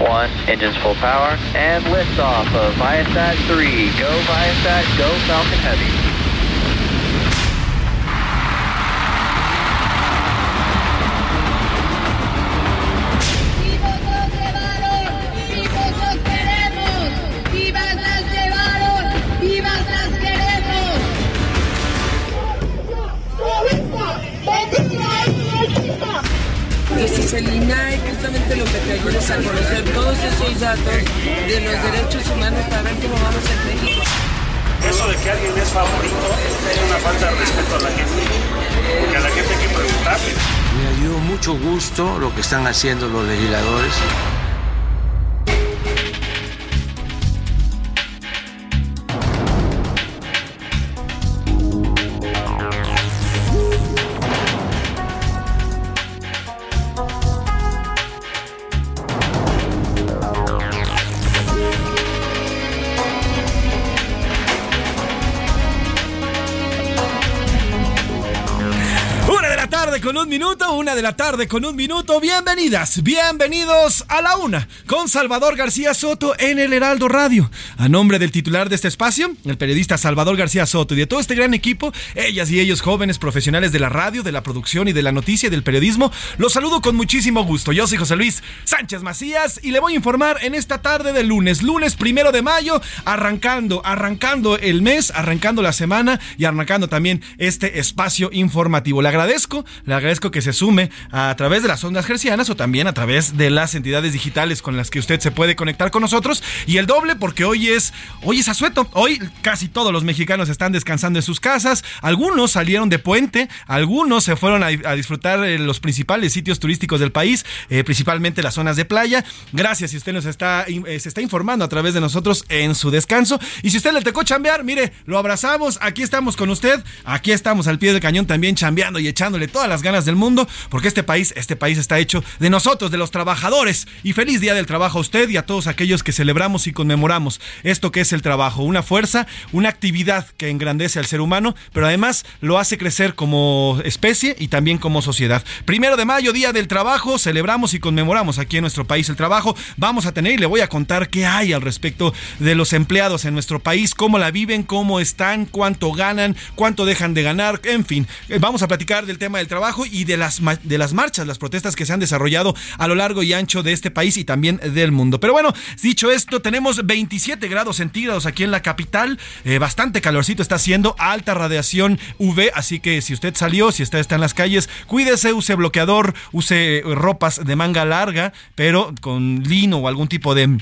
1. Engines full power. And liftoff of Viasat 3. Go Viasat, go Falcon Heavy. Es el INAI, justamente lo que te ayuda es a conocer todos esos datos de los derechos humanos para ver cómo vamos en México. Eso de que alguien es favorito es una falta de respeto a la gente. Porque a la gente hay que preguntarle. Me dio mucho gusto lo que están haciendo los legisladores. De la tarde con un minuto. Bienvenidas, bienvenidos a la una con Salvador García Soto en el Heraldo Radio. A nombre del titular de este espacio, el periodista Salvador García Soto y de todo este gran equipo, ellas y ellos jóvenes profesionales de la radio, de la producción y de la noticia y del periodismo, los saludo con muchísimo gusto. Yo soy José Luis Sánchez Macías y le voy a informar en esta tarde de lunes, lunes primero de mayo, arrancando, arrancando el mes, arrancando la semana y arrancando también este espacio informativo. Le agradezco, le agradezco que se sume a través de las ondas gercianas o también a través de las entidades digitales con las que usted se puede conectar con nosotros. Y el doble porque hoy es hoy es asueto. Hoy casi todos los mexicanos están descansando en sus casas, algunos salieron de puente, algunos se fueron a, disfrutar en los principales sitios turísticos del país, eh, principalmente las zonas de playa. Gracias si usted nos está eh, se está informando a través de nosotros en su descanso. Y si usted le tocó chambear, mire, lo abrazamos, aquí estamos con usted, aquí estamos al pie del cañón también chambeando y echándole todas las ganas del mundo, porque este país, este país está hecho de nosotros, de los trabajadores. Y feliz día del trabajo a usted y a todos aquellos que celebramos y conmemoramos esto que es el trabajo, una fuerza, una actividad que engrandece al ser humano, pero además lo hace crecer como especie y también como sociedad. Primero de mayo, día del trabajo, celebramos y conmemoramos aquí en nuestro país el trabajo. Vamos a tener y le voy a contar qué hay al respecto de los empleados en nuestro país, cómo la viven, cómo están, cuánto ganan, cuánto dejan de ganar, en fin. Eh, Vamos a platicar del tema del trabajo y de las, de las marchas, las protestas que se han desarrollado a lo largo y ancho de este país y también del mundo. Pero bueno, dicho esto, tenemos 27 grados centígrados aquí en la capital, eh, bastante calorcito está haciendo, alta radiación UV, así que si usted salió, si usted está en las calles, cuídese, use bloqueador, use ropas de manga larga, pero con lino o algún tipo de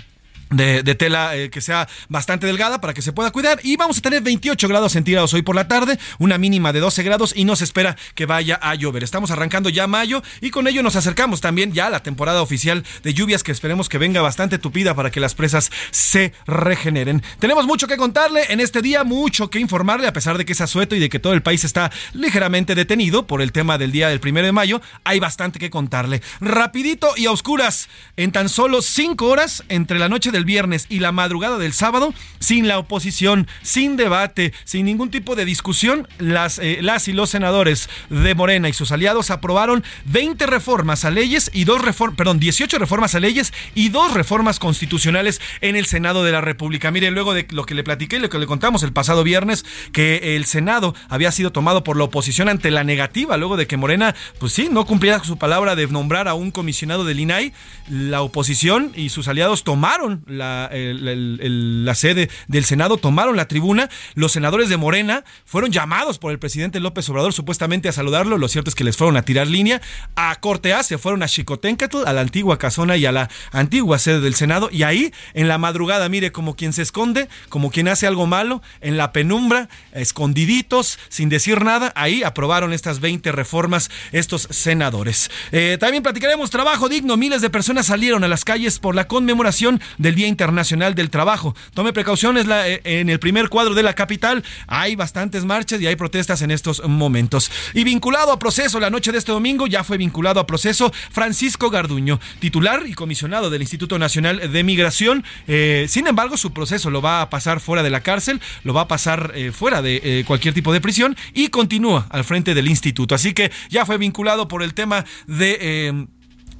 de, de tela eh, que sea bastante delgada para que se pueda cuidar. Y vamos a tener 28 grados centígrados hoy por la tarde, una mínima de 12 grados y no se espera que vaya a llover. Estamos arrancando ya mayo y con ello nos acercamos también ya a la temporada oficial de lluvias que esperemos que venga bastante tupida para que las presas se regeneren. Tenemos mucho que contarle en este día, mucho que informarle, a pesar de que es asueto y de que todo el país está ligeramente detenido por el tema del día del primero de mayo. Hay bastante que contarle. Rapidito y a oscuras, en tan solo 5 horas entre la noche del viernes y la madrugada del sábado, sin la oposición, sin debate, sin ningún tipo de discusión, las, eh, las y los senadores de Morena y sus aliados aprobaron 20 reformas a leyes y dos reformas, perdón, 18 reformas a leyes y dos reformas constitucionales en el Senado de la República. Mire, luego de lo que le platiqué y lo que le contamos el pasado viernes, que el Senado había sido tomado por la oposición ante la negativa, luego de que Morena, pues sí, no cumpliera su palabra de nombrar a un comisionado del INAI, la oposición y sus aliados tomaron la, sede del Senado, tomaron la tribuna. Los senadores de Morena fueron llamados por el presidente López Obrador supuestamente a saludarlo. Lo cierto es que les fueron a tirar línea. A Corte A se fueron a Chicotencatl, a la antigua casona y a la antigua sede del Senado. Y ahí, en la madrugada, mire, como quien se esconde, como quien hace algo malo, en la penumbra, escondiditos, sin decir nada, ahí aprobaron estas 20 reformas estos senadores. Eh, también platicaremos trabajo digno. Miles de personas salieron a las calles por la conmemoración del Día Internacional del Trabajo. Tome precauciones eh, en el primer cuadro de la capital. Hay bastantes marchas y hay protestas en estos momentos. Y vinculado a proceso, la noche de este domingo ya fue vinculado a proceso Francisco Garduño, titular y comisionado del Instituto Nacional de Migración. Eh, sin embargo, su proceso lo va a pasar fuera de la cárcel, lo va a pasar fuera de cualquier tipo de prisión y continúa al frente del instituto. Así que ya fue vinculado por el tema de...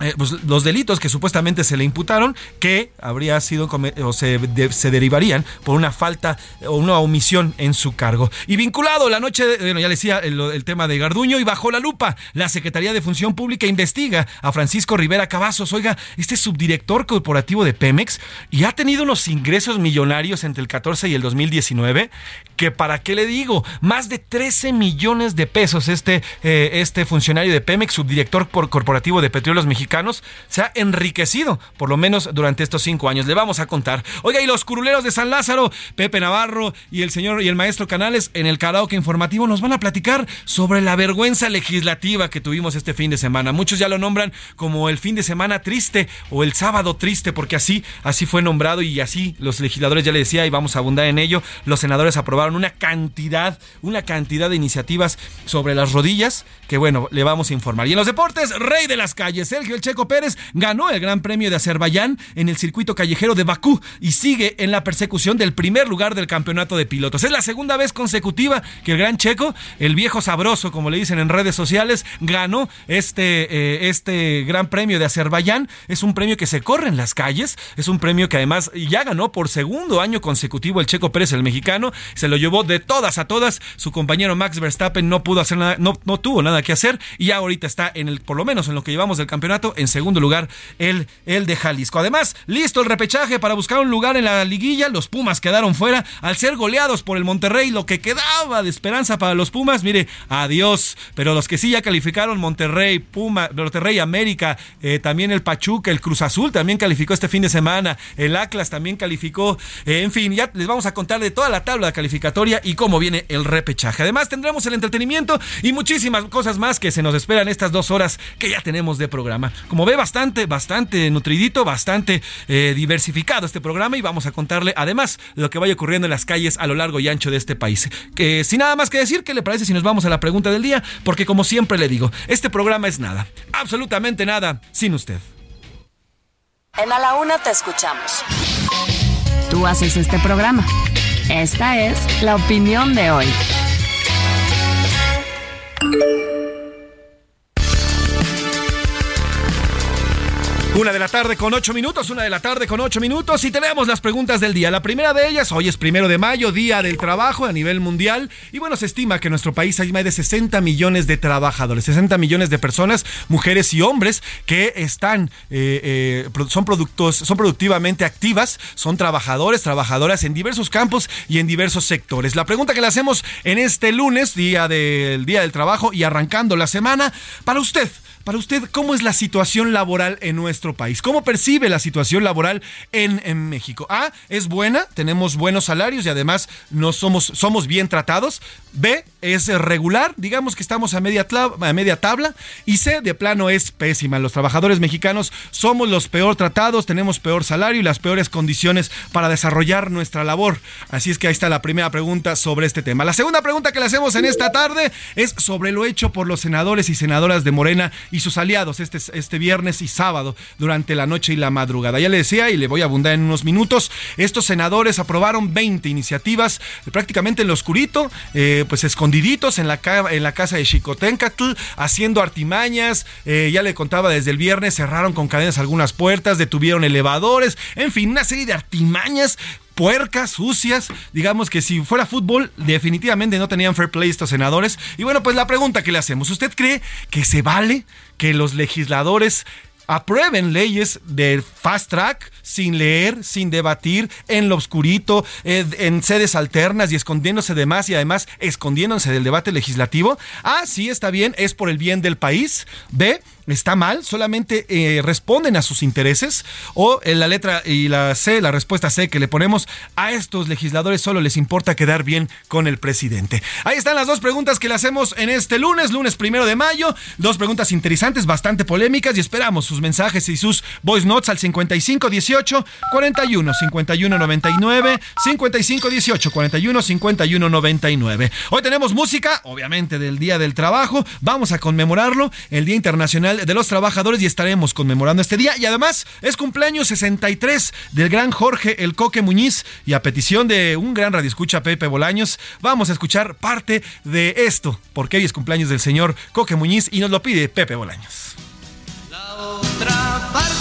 Eh, pues, los delitos que supuestamente se le imputaron que habría sido o se, se, derivarían por una falta o una omisión en su cargo. Y vinculado la noche, bueno, ya decía el, tema de Garduño y bajo la lupa, la Secretaría de Función Pública investiga a Francisco Rivera Cavazos, oiga, este subdirector corporativo de Pemex y ha tenido unos ingresos millonarios entre el 14 y el 2019 que para qué le digo, más de 13 millones de pesos este, eh, este funcionario de Pemex, subdirector corporativo de Petróleos Mexicanos se ha enriquecido, por lo menos durante estos cinco años. Le vamos a contar. Oiga, y los curuleros de San Lázaro, Pepe Navarro y el señor y el maestro Canales en el karaoke informativo nos van a platicar sobre la vergüenza legislativa que tuvimos este fin de semana. Muchos ya lo nombran como el fin de semana triste o el sábado triste, porque así, así fue nombrado y así los legisladores ya le decía y vamos a abundar en ello. Los senadores aprobaron una cantidad, una cantidad de iniciativas sobre las rodillas que bueno, le vamos a informar. Y en los deportes, rey de las calles, Sergio Checo Pérez ganó el Gran Premio de Azerbaiyán en el circuito callejero de Bakú y sigue en la persecución del primer lugar del campeonato de pilotos. Es la segunda vez consecutiva que el Gran Checo, el viejo sabroso, como le dicen en redes sociales, ganó este, eh, este Gran Premio de Azerbaiyán. Es un premio que se corre en las calles, es un premio que además ya ganó por segundo año consecutivo el Checo Pérez, el mexicano. Se lo llevó de todas a todas. Su compañero Max Verstappen no pudo hacer nada, no, no tuvo nada que hacer y ya ahorita está en el, por lo menos en lo que llevamos del campeonato en segundo lugar, el, el de Jalisco. Además, listo el repechaje para buscar un lugar en la liguilla. Los Pumas quedaron fuera al ser goleados por el Monterrey. Lo que quedaba de esperanza para los Pumas, mire, adiós. Pero los que sí ya calificaron, Monterrey, Puma, Monterrey, América, eh, también el Pachuca, el Cruz Azul también calificó este fin de semana. El Atlas también calificó. Eh, en fin, ya les vamos a contar de toda la tabla calificatoria y cómo viene el repechaje. Además, tendremos el entretenimiento y muchísimas cosas más que se nos esperan estas dos horas que ya tenemos de programa. Como ve, bastante, bastante nutridito, bastante eh, diversificado este programa y vamos a contarle además lo que vaya ocurriendo en las calles a lo largo y ancho de este país. Que sin nada más que decir, ¿qué le parece si nos vamos a la pregunta del día? Porque como siempre le digo, este programa es nada, absolutamente nada sin usted. En A la Una te escuchamos. Tú haces este programa. Esta es la opinión de hoy. Una de la tarde con ocho minutos, una de la tarde con ocho minutos y tenemos las preguntas del día. La primera de ellas, hoy es primero de mayo, Día del Trabajo a nivel mundial y bueno, se estima que en nuestro país hay más de 60 millones de trabajadores, 60 millones de personas, mujeres y hombres que están, eh, eh, son, productos, son productivamente activas, son trabajadores, trabajadoras en diversos campos y en diversos sectores. La pregunta que le hacemos en este lunes, Día del Día del Trabajo y arrancando la semana, para usted, para usted, ¿cómo es la situación laboral en nuestro país? ¿Cómo percibe la situación laboral en, México? A, es buena, tenemos buenos salarios y además somos, somos bien tratados. B, es regular, digamos que estamos a media, a media tabla. Y C, de plano es pésima. Los trabajadores mexicanos somos los peor tratados, tenemos peor salario y las peores condiciones para desarrollar nuestra labor. Así es que ahí está la primera pregunta sobre este tema. La segunda pregunta que le hacemos en esta tarde es sobre lo hecho por los senadores y senadoras de Morena y y sus aliados este, este viernes y sábado durante la noche y la madrugada. Ya le decía y le voy a abundar en unos minutos, estos senadores aprobaron 20 iniciativas prácticamente en lo oscurito, eh, pues escondiditos en la, en la casa de Chicotencatl, haciendo artimañas, eh, ya le contaba desde el viernes, cerraron con cadenas algunas puertas, detuvieron elevadores, en fin, una serie de artimañas puercas, sucias. Digamos que si fuera fútbol, definitivamente no tenían fair play estos senadores. Y bueno, pues la pregunta que le hacemos, ¿usted cree que se vale que los legisladores aprueben leyes de fast track sin leer, sin debatir, en lo oscurito, eh, en sedes alternas y escondiéndose de más y además escondiéndose del debate legislativo. A, sí, está bien, es por el bien del país. B, está mal, solamente eh, responden a sus intereses. O en la letra y la C, la respuesta C que le ponemos a estos legisladores solo les importa quedar bien con el presidente. Ahí están las dos preguntas que le hacemos en este lunes, lunes primero de mayo. Dos preguntas interesantes, bastante polémicas y esperamos sus mensajes y sus voice notes al 55 18 41 51 99 55 18 41 51 99. Hoy tenemos música, obviamente del Día del Trabajo. Vamos a conmemorarlo, el Día Internacional de los Trabajadores y estaremos conmemorando este día. Y además es cumpleaños 63 del gran Jorge El Coque Muñiz y a petición de un gran radioescucha Pepe Bolaños, vamos a escuchar parte de esto, porque hoy es cumpleaños del señor Coque Muñiz y nos lo pide Pepe Bolaños. La otra parte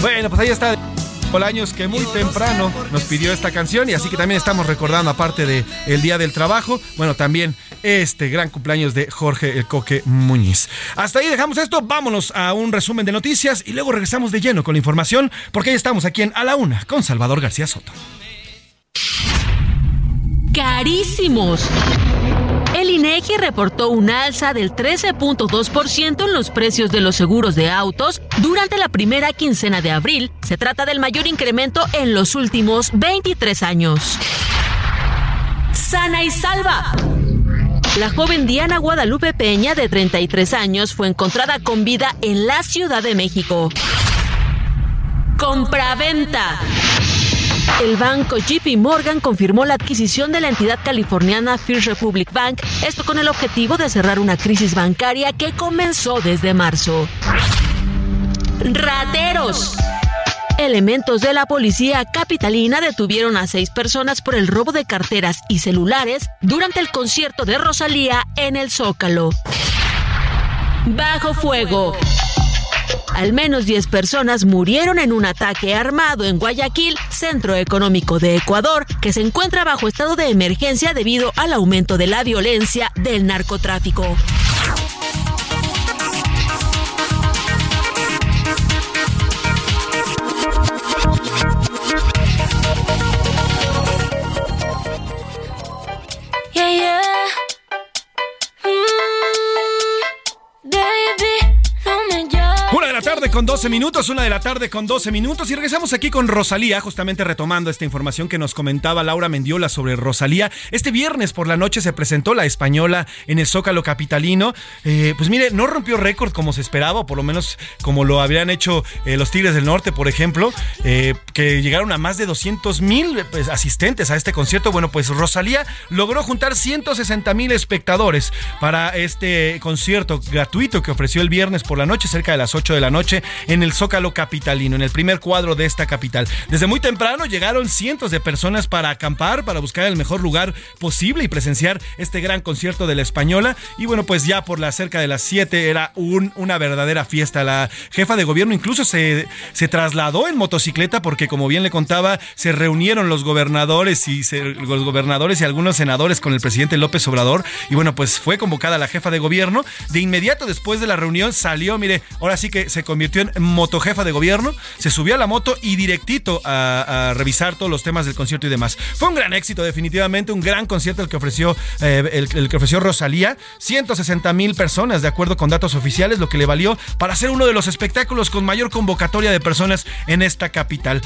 Bueno, pues ahí está. Bolaños que muy temprano nos pidió esta canción y así que también estamos recordando aparte de el Día del Trabajo, bueno, también este gran cumpleaños de Jorge El Coque Muñiz. Hasta ahí dejamos esto, vámonos a un resumen de noticias y luego regresamos de lleno con la información porque ahí estamos aquí en A la Una con Salvador García Soto. Carísimos. El INEGI reportó un alza del 13.2% en los precios de los seguros de autos durante la primera quincena de abril. Se trata del mayor incremento en los últimos 23 años. Sana y salva. La joven Diana Guadalupe Peña, de 33 años, fue encontrada con vida en la Ciudad de México. Compraventa. El banco JP Morgan confirmó la adquisición de la entidad californiana First Republic Bank, esto con el objetivo de cerrar una crisis bancaria que comenzó desde marzo. Rateros. Elementos de la policía capitalina detuvieron a seis personas por el robo de carteras y celulares durante el concierto de Rosalía en el Zócalo. Bajo fuego. Al menos 10 personas murieron en un ataque armado en Guayaquil, centro económico de Ecuador, que se encuentra bajo estado de emergencia debido al aumento de la violencia del narcotráfico. Con 12 minutos, una de la tarde con 12 minutos y regresamos aquí con Rosalía, justamente retomando esta información que nos comentaba Laura Mendiola sobre Rosalía. Este viernes por la noche se presentó la española en el Zócalo Capitalino. Eh, pues mire, no rompió récord como se esperaba, por lo menos como lo habrían hecho eh, los Tigres del Norte, por ejemplo, eh, que llegaron a más de 200 mil pues, asistentes a este concierto. Bueno, pues Rosalía logró juntar 160 mil espectadores para este concierto gratuito que ofreció el viernes por la noche, cerca de las 8 de la noche, en el Zócalo Capitalino, en el primer cuadro de esta capital. Desde muy temprano llegaron cientos de personas para acampar, para buscar el mejor lugar posible y presenciar este gran concierto de la española. Y bueno, pues ya por la cerca de las 7 era un, una verdadera fiesta. La jefa de gobierno incluso se, se trasladó en motocicleta porque como bien le contaba, se reunieron los gobernadores y se- los gobernadores y algunos senadores con el presidente López Obrador. Y bueno, pues fue convocada la jefa de gobierno. De inmediato después de la reunión salió, mire, ahora sí que se convirtió motojefa de gobierno, se subió a la moto y directito a, revisar todos los temas del concierto y demás. Fue un gran éxito, definitivamente, un gran concierto el que ofreció, eh, el, el que ofreció Rosalía. 160 mil personas, de acuerdo con datos oficiales, lo que le valió para ser uno de los espectáculos con mayor convocatoria de personas en esta capital.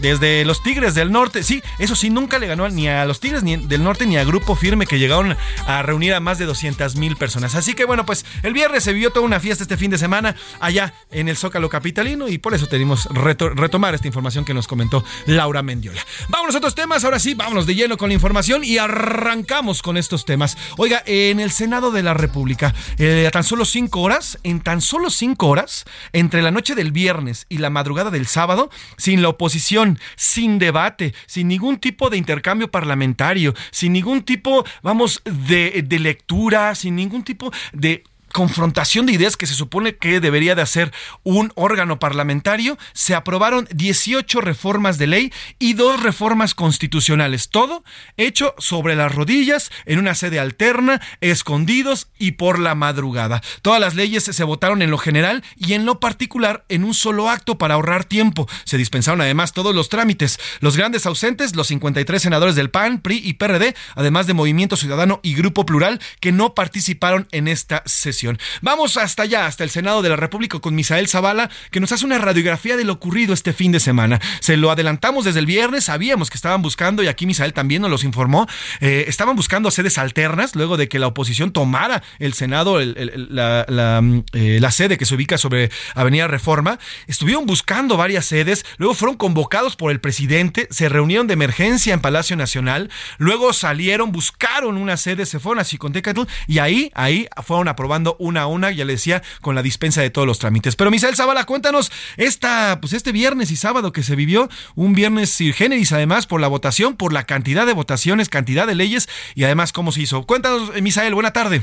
Desde los Tigres del Norte, sí, eso sí, nunca le ganó ni a los Tigres ni del Norte ni a Grupo Firme que llegaron a reunir a más de 200 mil personas. Así que bueno, pues el viernes se vivió toda una fiesta este fin de semana allá en el Zócalo Capitalino y por eso tenemos reto- retomar esta información que nos comentó Laura Mendiola. Vámonos a otros temas, ahora sí, vámonos de lleno con la información y arrancamos con estos temas. Oiga, en el Senado de la República, eh, a tan solo cinco horas, en tan solo cinco horas, entre la noche del viernes y la madrugada del sábado, sin la oposición, sin debate, sin ningún tipo de intercambio parlamentario, sin ningún tipo, vamos, de, de lectura, sin ningún tipo de confrontación de ideas que se supone que debería de hacer un órgano parlamentario, se aprobaron 18 reformas de ley y dos reformas constitucionales. Todo hecho sobre las rodillas, en una sede alterna, escondidos y por la madrugada. Todas las leyes se votaron en lo general y en lo particular en un solo acto para ahorrar tiempo. Se dispensaron además todos los trámites. Los grandes ausentes, los 53 senadores del PAN, PRI y PRD, además de Movimiento Ciudadano y Grupo Plural, que no participaron en esta sesión. Vamos hasta allá, hasta el Senado de la República con Misael Zavala, que nos hace una radiografía de lo ocurrido este fin de semana. Se lo adelantamos desde el viernes, sabíamos que estaban buscando, y aquí Misael también nos los informó, eh, estaban buscando sedes alternas luego de que la oposición tomara el Senado, la, la, mm, eh, la sede que se ubica sobre Avenida Reforma. Estuvieron buscando varias sedes, luego fueron convocados por el presidente, se reunieron de emergencia en Palacio Nacional, luego salieron, buscaron una sede, se fueron a Chicontecatl y ahí, ahí fueron aprobando una a una, ya le decía, con la dispensa de todos los trámites. Pero Misael Zavala, cuéntanos esta, pues este viernes y sábado que se vivió, un viernes sui generis además por la votación, por la cantidad de votaciones, cantidad de leyes y además cómo se hizo. Cuéntanos, eh, Misael, buena tarde.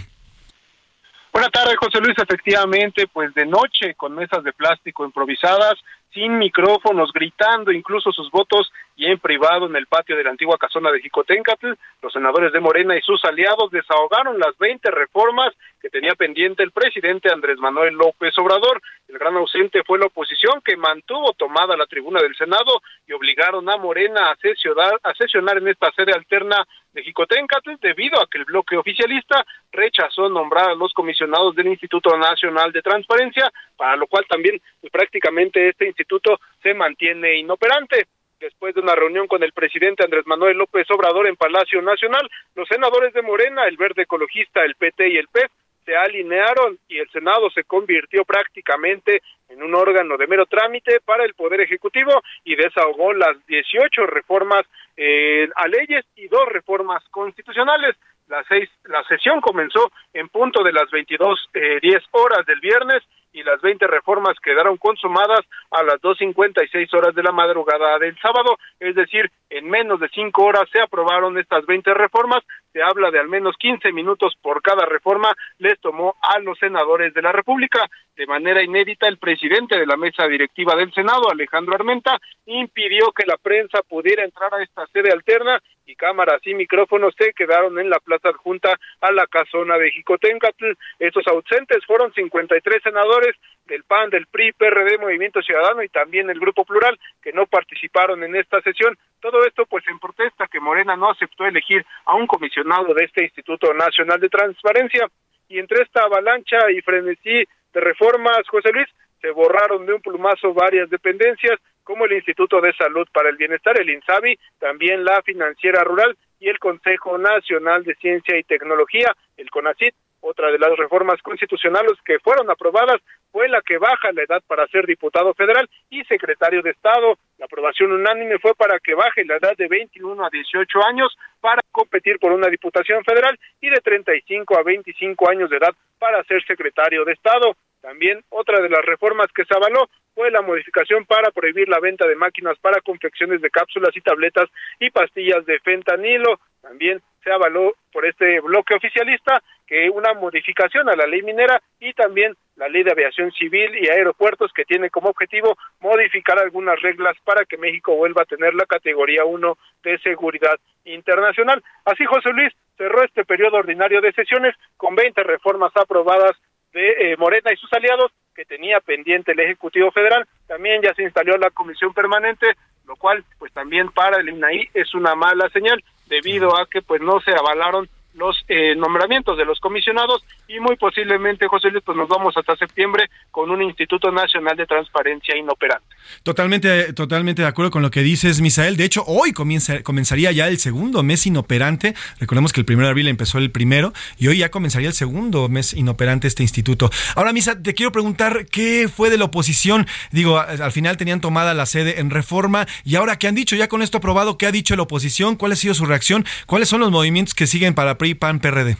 Buenas tardes, José Luis. Efectivamente, pues de noche, con mesas de plástico improvisadas, sin micrófonos, gritando incluso sus votos y en privado en el patio de la antigua casona de Jicotencatl, los senadores de Morena y sus aliados desahogaron las 20 reformas que tenía pendiente el presidente Andrés Manuel López Obrador. El gran ausente fue la oposición que mantuvo tomada la tribuna del Senado y obligaron a Morena a sesionar, a sesionar en esta sede alterna de Jicotencatl debido a que el bloque oficialista rechazó nombrar a los comisionados del Instituto Nacional de Transparencia, para lo cual también pues, prácticamente este instituto se mantiene inoperante. Después de una reunión con el presidente Andrés Manuel López Obrador en Palacio Nacional, los senadores de Morena, el Verde Ecologista, el PT y el PES se alinearon y el Senado se convirtió prácticamente en un órgano de mero trámite para el Poder Ejecutivo y desahogó las 18 reformas eh, a leyes y dos reformas constitucionales. La, seis, la sesión comenzó en punto de las 22, eh, 10 horas del viernes y las 20 reformas quedaron consumadas a las 2.56 horas de la madrugada del sábado, es decir, en menos de cinco horas se aprobaron estas 20 reformas, se habla de al menos 15 minutos por cada reforma, les tomó a los senadores de la República. De manera inédita, el presidente de la mesa directiva del Senado, Alejandro Armenta, impidió que la prensa pudiera entrar a esta sede alterna y cámaras y micrófonos se quedaron en la plaza adjunta a la casona de Jicotencatl. Estos ausentes fueron 53 senadores del PAN, del PRI, PRD, Movimiento Ciudadano y también el Grupo Plural que no participaron en esta sesión. Todo esto pues en protesta que Morena no aceptó elegir a un comisionado de este Instituto Nacional de Transparencia y entre esta avalancha y frenesí de reformas, José Luis, se borraron de un plumazo varias dependencias como el Instituto de Salud para el Bienestar, el INSABI, también la Financiera Rural y el Consejo Nacional de Ciencia y Tecnología, el CONACIT. Otra de las reformas constitucionales que fueron aprobadas fue la que baja la edad para ser diputado federal y secretario de Estado. La aprobación unánime fue para que baje la edad de 21 a 18 años para competir por una diputación federal y de 35 a 25 años de edad para ser secretario de Estado. También otra de las reformas que se avaló fue la modificación para prohibir la venta de máquinas para confecciones de cápsulas y tabletas y pastillas de fentanilo. También se avaló por este bloque oficialista que una modificación a la ley minera y también la ley de aviación civil y aeropuertos que tiene como objetivo modificar algunas reglas para que México vuelva a tener la categoría 1 de seguridad internacional. Así, José Luis cerró este periodo ordinario de sesiones con 20 reformas aprobadas de eh, Morena y sus aliados que tenía pendiente el Ejecutivo Federal. También ya se instaló la Comisión Permanente, lo cual pues también para el INAI es una mala señal debido a que pues no se avalaron los eh, nombramientos de los comisionados y muy posiblemente, José Luis, pues nos vamos hasta septiembre con un Instituto Nacional de Transparencia inoperante. Totalmente, totalmente de acuerdo con lo que dices, Misael. De hecho, hoy comienza, comenzaría ya el segundo mes inoperante. Recordemos que el primero de abril empezó el primero y hoy ya comenzaría el segundo mes inoperante este instituto. Ahora, Misa, te quiero preguntar qué fue de la oposición. Digo, al final tenían tomada la sede en reforma y ahora qué han dicho, ya con esto aprobado, ¿qué ha dicho la oposición? ¿Cuál ha sido su reacción? ¿Cuáles son los movimientos que siguen para PRI, PAN, PRD?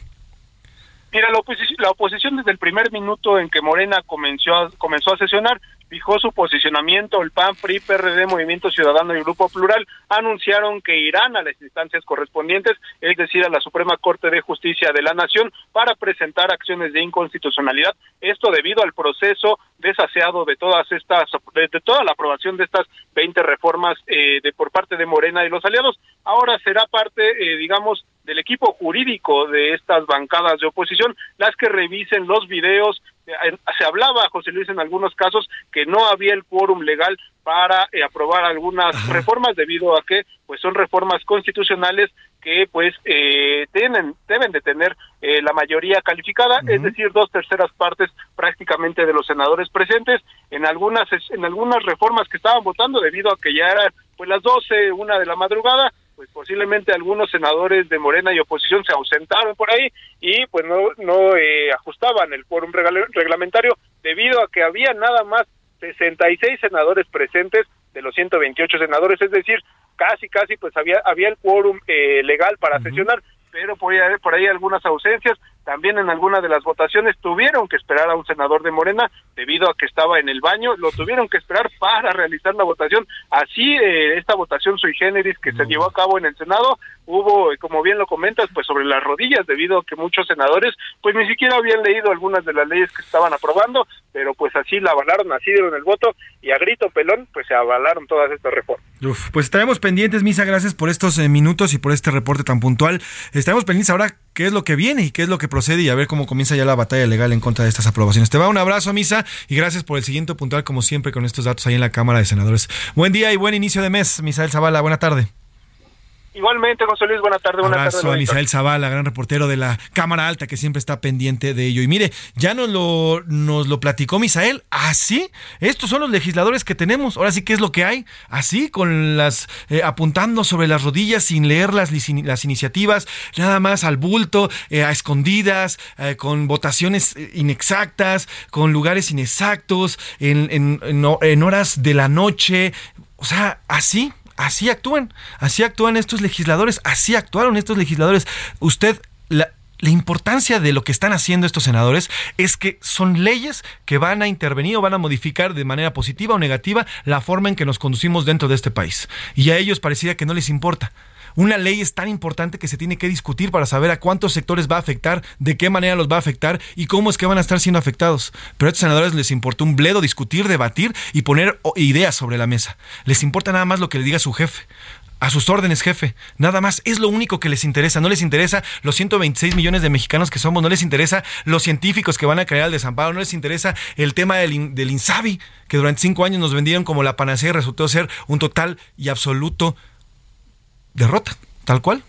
Mira, la oposición, la oposición desde el primer minuto en que Morena comenzó a, comenzó a sesionar fijó su posicionamiento, el PAN, PRI, PRD, Movimiento Ciudadano y Grupo Plural anunciaron que irán a las instancias correspondientes, es decir, a la Suprema Corte de Justicia de la Nación, para presentar acciones de inconstitucionalidad. Esto debido al proceso desaseado de todas estas, de, toda la aprobación de estas 20 reformas eh, de por parte de Morena y los aliados. Ahora será parte, eh, digamos, del equipo jurídico de estas bancadas de oposición, las que revisen los videos. Eh, se hablaba, José Luis, en algunos casos que no había el quórum legal para eh, aprobar algunas reformas debido a que pues son reformas constitucionales que pues eh, tienen deben de tener eh, la mayoría calificada es decir dos terceras partes prácticamente de los senadores presentes. En algunas en algunas reformas que estaban votando debido a que ya eran pues las doce una de la madrugada pues posiblemente algunos senadores de Morena y oposición se ausentaron por ahí y pues no no eh, ajustaban el quórum reglamentario debido a que había nada más 66 senadores presentes de los 128 senadores, es decir, casi, casi, pues había, había el quórum eh, legal para sesionar, pero por ahí, por ahí algunas ausencias, también en alguna de las votaciones tuvieron que esperar a un senador de Morena debido a que estaba en el baño, lo tuvieron que esperar para realizar la votación. Así, eh, esta votación sui generis que se llevó a cabo en el Senado, hubo, como bien lo comentas, pues sobre las rodillas, debido a que muchos senadores, pues ni siquiera habían leído algunas de las leyes que estaban aprobando, pero pues así la avalaron, así dieron el voto y a grito pelón, pues se avalaron todas estas reformas. Uf, pues estaremos pendientes, Misa, gracias por estos eh, minutos y por este reporte tan puntual. Estaremos pendientes ahora qué es lo que viene y qué es lo que procede y a ver cómo comienza ya la batalla legal en contra de estas aprobaciones. Te va un abrazo, Misa, y gracias por el siguiente puntual, como siempre, con estos datos ahí en la Cámara de Senadores. Buen día y buen inicio de mes, Misael Zavala. Buena tarde. Igualmente, José Luis, buena tarde. Buena Abrazo tarde, a Misael Zavala, gran reportero de la Cámara Alta, que siempre está pendiente de ello. Y mire, ya nos lo, nos lo platicó Misael. Así, estos son los legisladores que tenemos. Ahora sí, ¿qué es lo que hay? Así, con las eh, apuntando sobre las rodillas sin leer las, las iniciativas, nada más al bulto, eh, a escondidas, eh, con votaciones inexactas, con lugares inexactos, en, en, en horas de la noche. O sea, así, así actúan, así actúan estos legisladores, así actuaron estos legisladores. Usted, la, la importancia de lo que están haciendo estos senadores es que son leyes que van a intervenir o van a modificar de manera positiva o negativa la forma en que nos conducimos dentro de este país. Y a ellos parecía que no les importa. Una ley es tan importante que se tiene que discutir para saber a cuántos sectores va a afectar, de qué manera los va a afectar y cómo es que van a estar siendo afectados. Pero a estos senadores les importó un bledo discutir, debatir y poner ideas sobre la mesa. Les importa nada más lo que le diga su jefe a sus órdenes, jefe. Nada más, es lo único que les interesa. No les interesa los 126 millones de mexicanos que somos, no les interesa los científicos que van a crear el desamparo, no les interesa el tema del, del INSABI, que durante cinco años nos vendieron como la panacea y resultó ser un total y absoluto derrota, tal cual.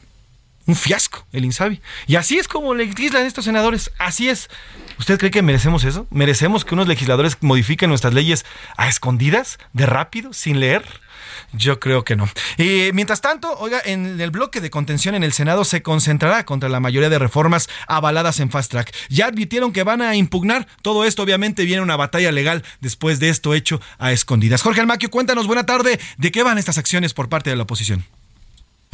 Un fiasco, el Insabi. Y así es como legislan estos senadores. Así es. ¿Usted cree que merecemos eso? ¿Merecemos que unos legisladores modifiquen nuestras leyes a escondidas, de rápido, sin leer? Yo creo que no. Y mientras tanto, oiga, en el bloque de contención en el Senado se concentrará contra la mayoría de reformas avaladas en Fast Track. Ya advirtieron que van a impugnar. Todo esto, obviamente, viene una batalla legal después de esto hecho a escondidas. Jorge Almaquio, cuéntanos, buena tarde, ¿de qué van estas acciones por parte de la oposición?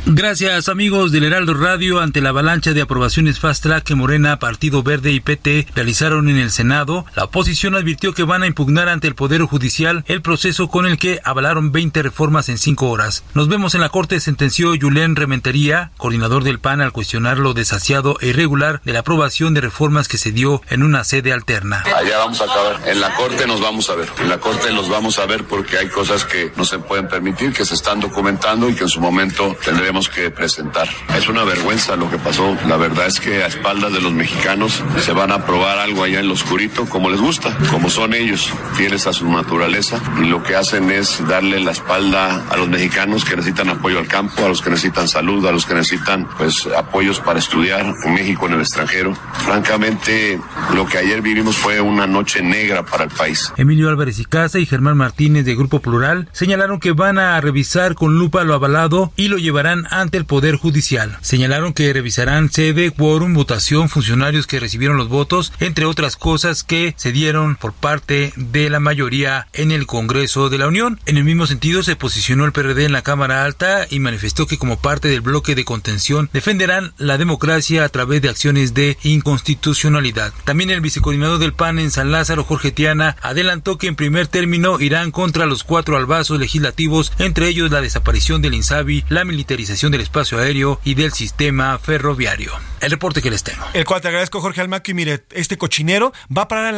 Gracias amigos del Heraldo Radio ante la avalancha de aprobaciones Fast Track que Morena, Partido Verde y PT realizaron en el Senado, la oposición advirtió que van a impugnar ante el Poder Judicial el proceso con el que avalaron 20 reformas en 5 horas. Nos vemos en la Corte, sentenció Julen Rementería, coordinador del PAN, al cuestionar lo desasiado e irregular de la aprobación de reformas que se dio en una sede alterna. Allá vamos a acabar. En la Corte nos vamos a ver. En la Corte los vamos a ver porque hay cosas que no se pueden permitir, que se están documentando y que en su momento tendremos que presentar. Es una vergüenza lo que pasó. La verdad es que a espaldas de los mexicanos se van a probar algo allá en lo oscurito como les gusta, como son ellos, fieles a su naturaleza y lo que hacen es darle la espalda a los mexicanos que necesitan apoyo al campo, a los que necesitan salud, a los que necesitan pues apoyos para estudiar en México, en el extranjero. Francamente, lo que ayer vivimos fue una noche negra para el país. Emilio Álvarez y Casa y Germán Martínez de Grupo Plural señalaron que van a revisar con lupa lo avalado y lo llevarán ante el Poder Judicial. Señalaron que revisarán sede, quórum, votación, funcionarios que recibieron los votos, entre otras cosas que se dieron por parte de la mayoría en el Congreso de la Unión. En el mismo sentido se posicionó el PRD en la Cámara Alta y manifestó que como parte del bloque de contención defenderán la democracia a través de acciones de inconstitucionalidad. También el vicecoordinador del PAN en San Lázaro, Jorge Tiana, adelantó que en primer término irán contra los cuatro albazos legislativos, entre ellos la desaparición del INSABI, la militarización del espacio aéreo y del sistema ferroviario. El reporte que les tengo. El cual te agradezco, Jorge Almaquio. Mire, este cochinero va a parar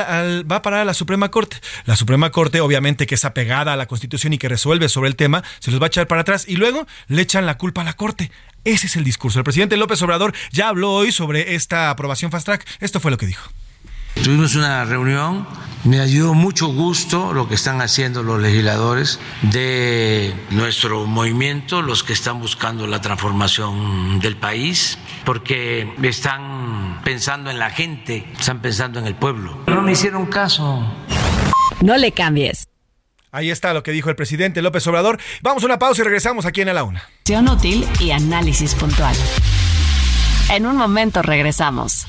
va a parar a la Suprema Corte. La Suprema Corte, obviamente, que es apegada a la Constitución y que resuelve sobre el tema, se los va a echar para atrás y luego le echan la culpa a la Corte. Ese es el discurso. El presidente López Obrador ya habló hoy sobre esta aprobación fast track. Esto fue lo que dijo. Tuvimos una reunión, me dio mucho gusto lo que están haciendo los legisladores de nuestro movimiento, los que están buscando la transformación del país, porque están pensando en la gente, están pensando en el pueblo. No me hicieron caso. No le cambies. Ahí está lo que dijo el presidente López Obrador. Vamos a una pausa y regresamos aquí en A la Una. Útil y análisis puntual. En un momento regresamos.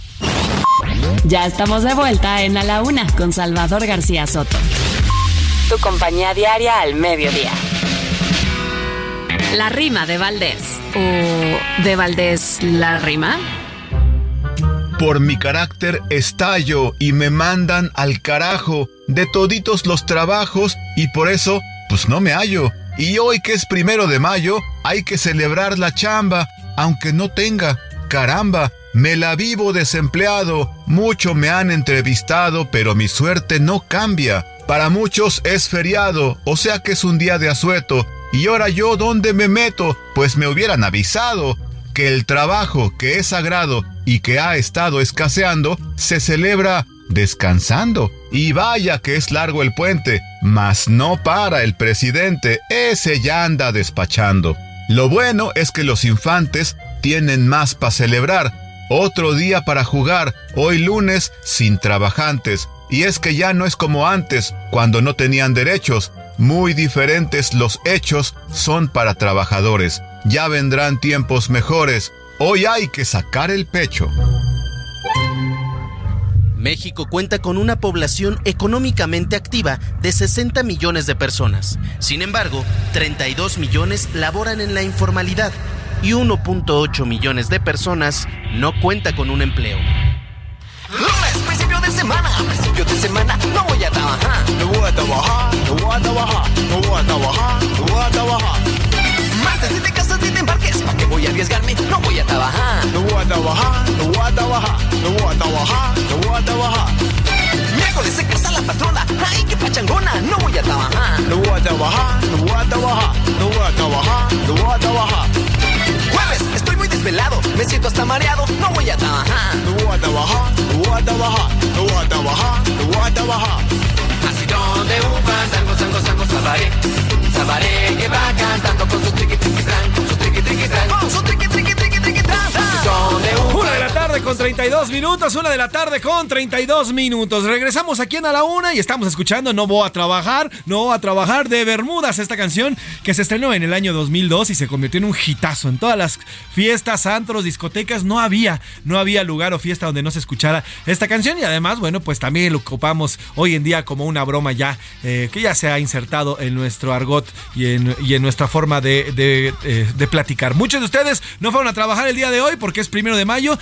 Ya estamos de vuelta en A la Una con Salvador García Soto. Tu compañía diaria al mediodía. La rima de Valdés. ¿O de Valdés la rima? Por mi carácter estallo y me mandan al carajo de toditos los trabajos y por eso pues no me hallo. Y hoy que es primero de mayo hay que celebrar la chamba, aunque no tenga. Caramba, me la vivo desempleado, mucho me han entrevistado, pero mi suerte no cambia. Para muchos es feriado, o sea que es un día de asueto. Y ahora yo, ¿dónde me meto? Pues me hubieran avisado que el trabajo que es sagrado y que ha estado escaseando se celebra descansando. Y vaya que es largo el puente, mas no para el presidente, ese ya anda despachando. Lo bueno es que los infantes tienen más para celebrar, otro día para jugar, hoy lunes sin trabajantes. Y es que ya no es como antes, cuando no tenían derechos. Muy diferentes los hechos son para trabajadores. Ya vendrán tiempos mejores. Hoy hay que sacar el pecho. México cuenta con una población económicamente activa de 60 millones de personas. Sin embargo, 32 millones laboran en la informalidad y 1.8 millones de personas no cuenta con un empleo. Lunes, principio de semana, principio de semana, no voy a trabajar, no voy a trabajar, no voy a trabajar, no voy a trabajar, no voy a trabajar. Martes, si te casas ni te embarques, ¿para qué voy a arriesgarme? No voy a trabajar, no voy a trabajar, no voy a trabajar, no voy a trabajar, no voy a trabajar. Miércoles se casa la patrona, ay qué pachangona, no voy a trabajar, no voy a trabajar, no voy a trabajar, no voy a trabajar, no voy a trabajar. Jueves, estoy muy desvelado, me siento hasta mareado, no voy a trabajar. No voy a trabajar, no voy a trabajar, no voy a trabajar, no voy a trabajar. Así donde uvas, sango, sango, sango, sabaré, sabaré que va cantando con su triqui, triqui, tran, con su triqui, triqui, tran, con su triqui, triqui, Una de la tarde con 32 minutos, una de la tarde con 32 minutos. Regresamos aquí en A la Una y estamos escuchando No voy a trabajar, no voy a trabajar de Bermudas, esta canción que se estrenó en el año 2002 y se convirtió en un hitazo. En todas las fiestas, antros, discotecas, no había, no había lugar o fiesta donde no se escuchara esta canción y además, bueno, pues también lo ocupamos hoy en día como una broma ya, eh, que ya se ha insertado en nuestro argot y en, nuestra forma eh, de platicar. Muchos de ustedes no fueron a trabajar el día de hoy porque es primero de mayo.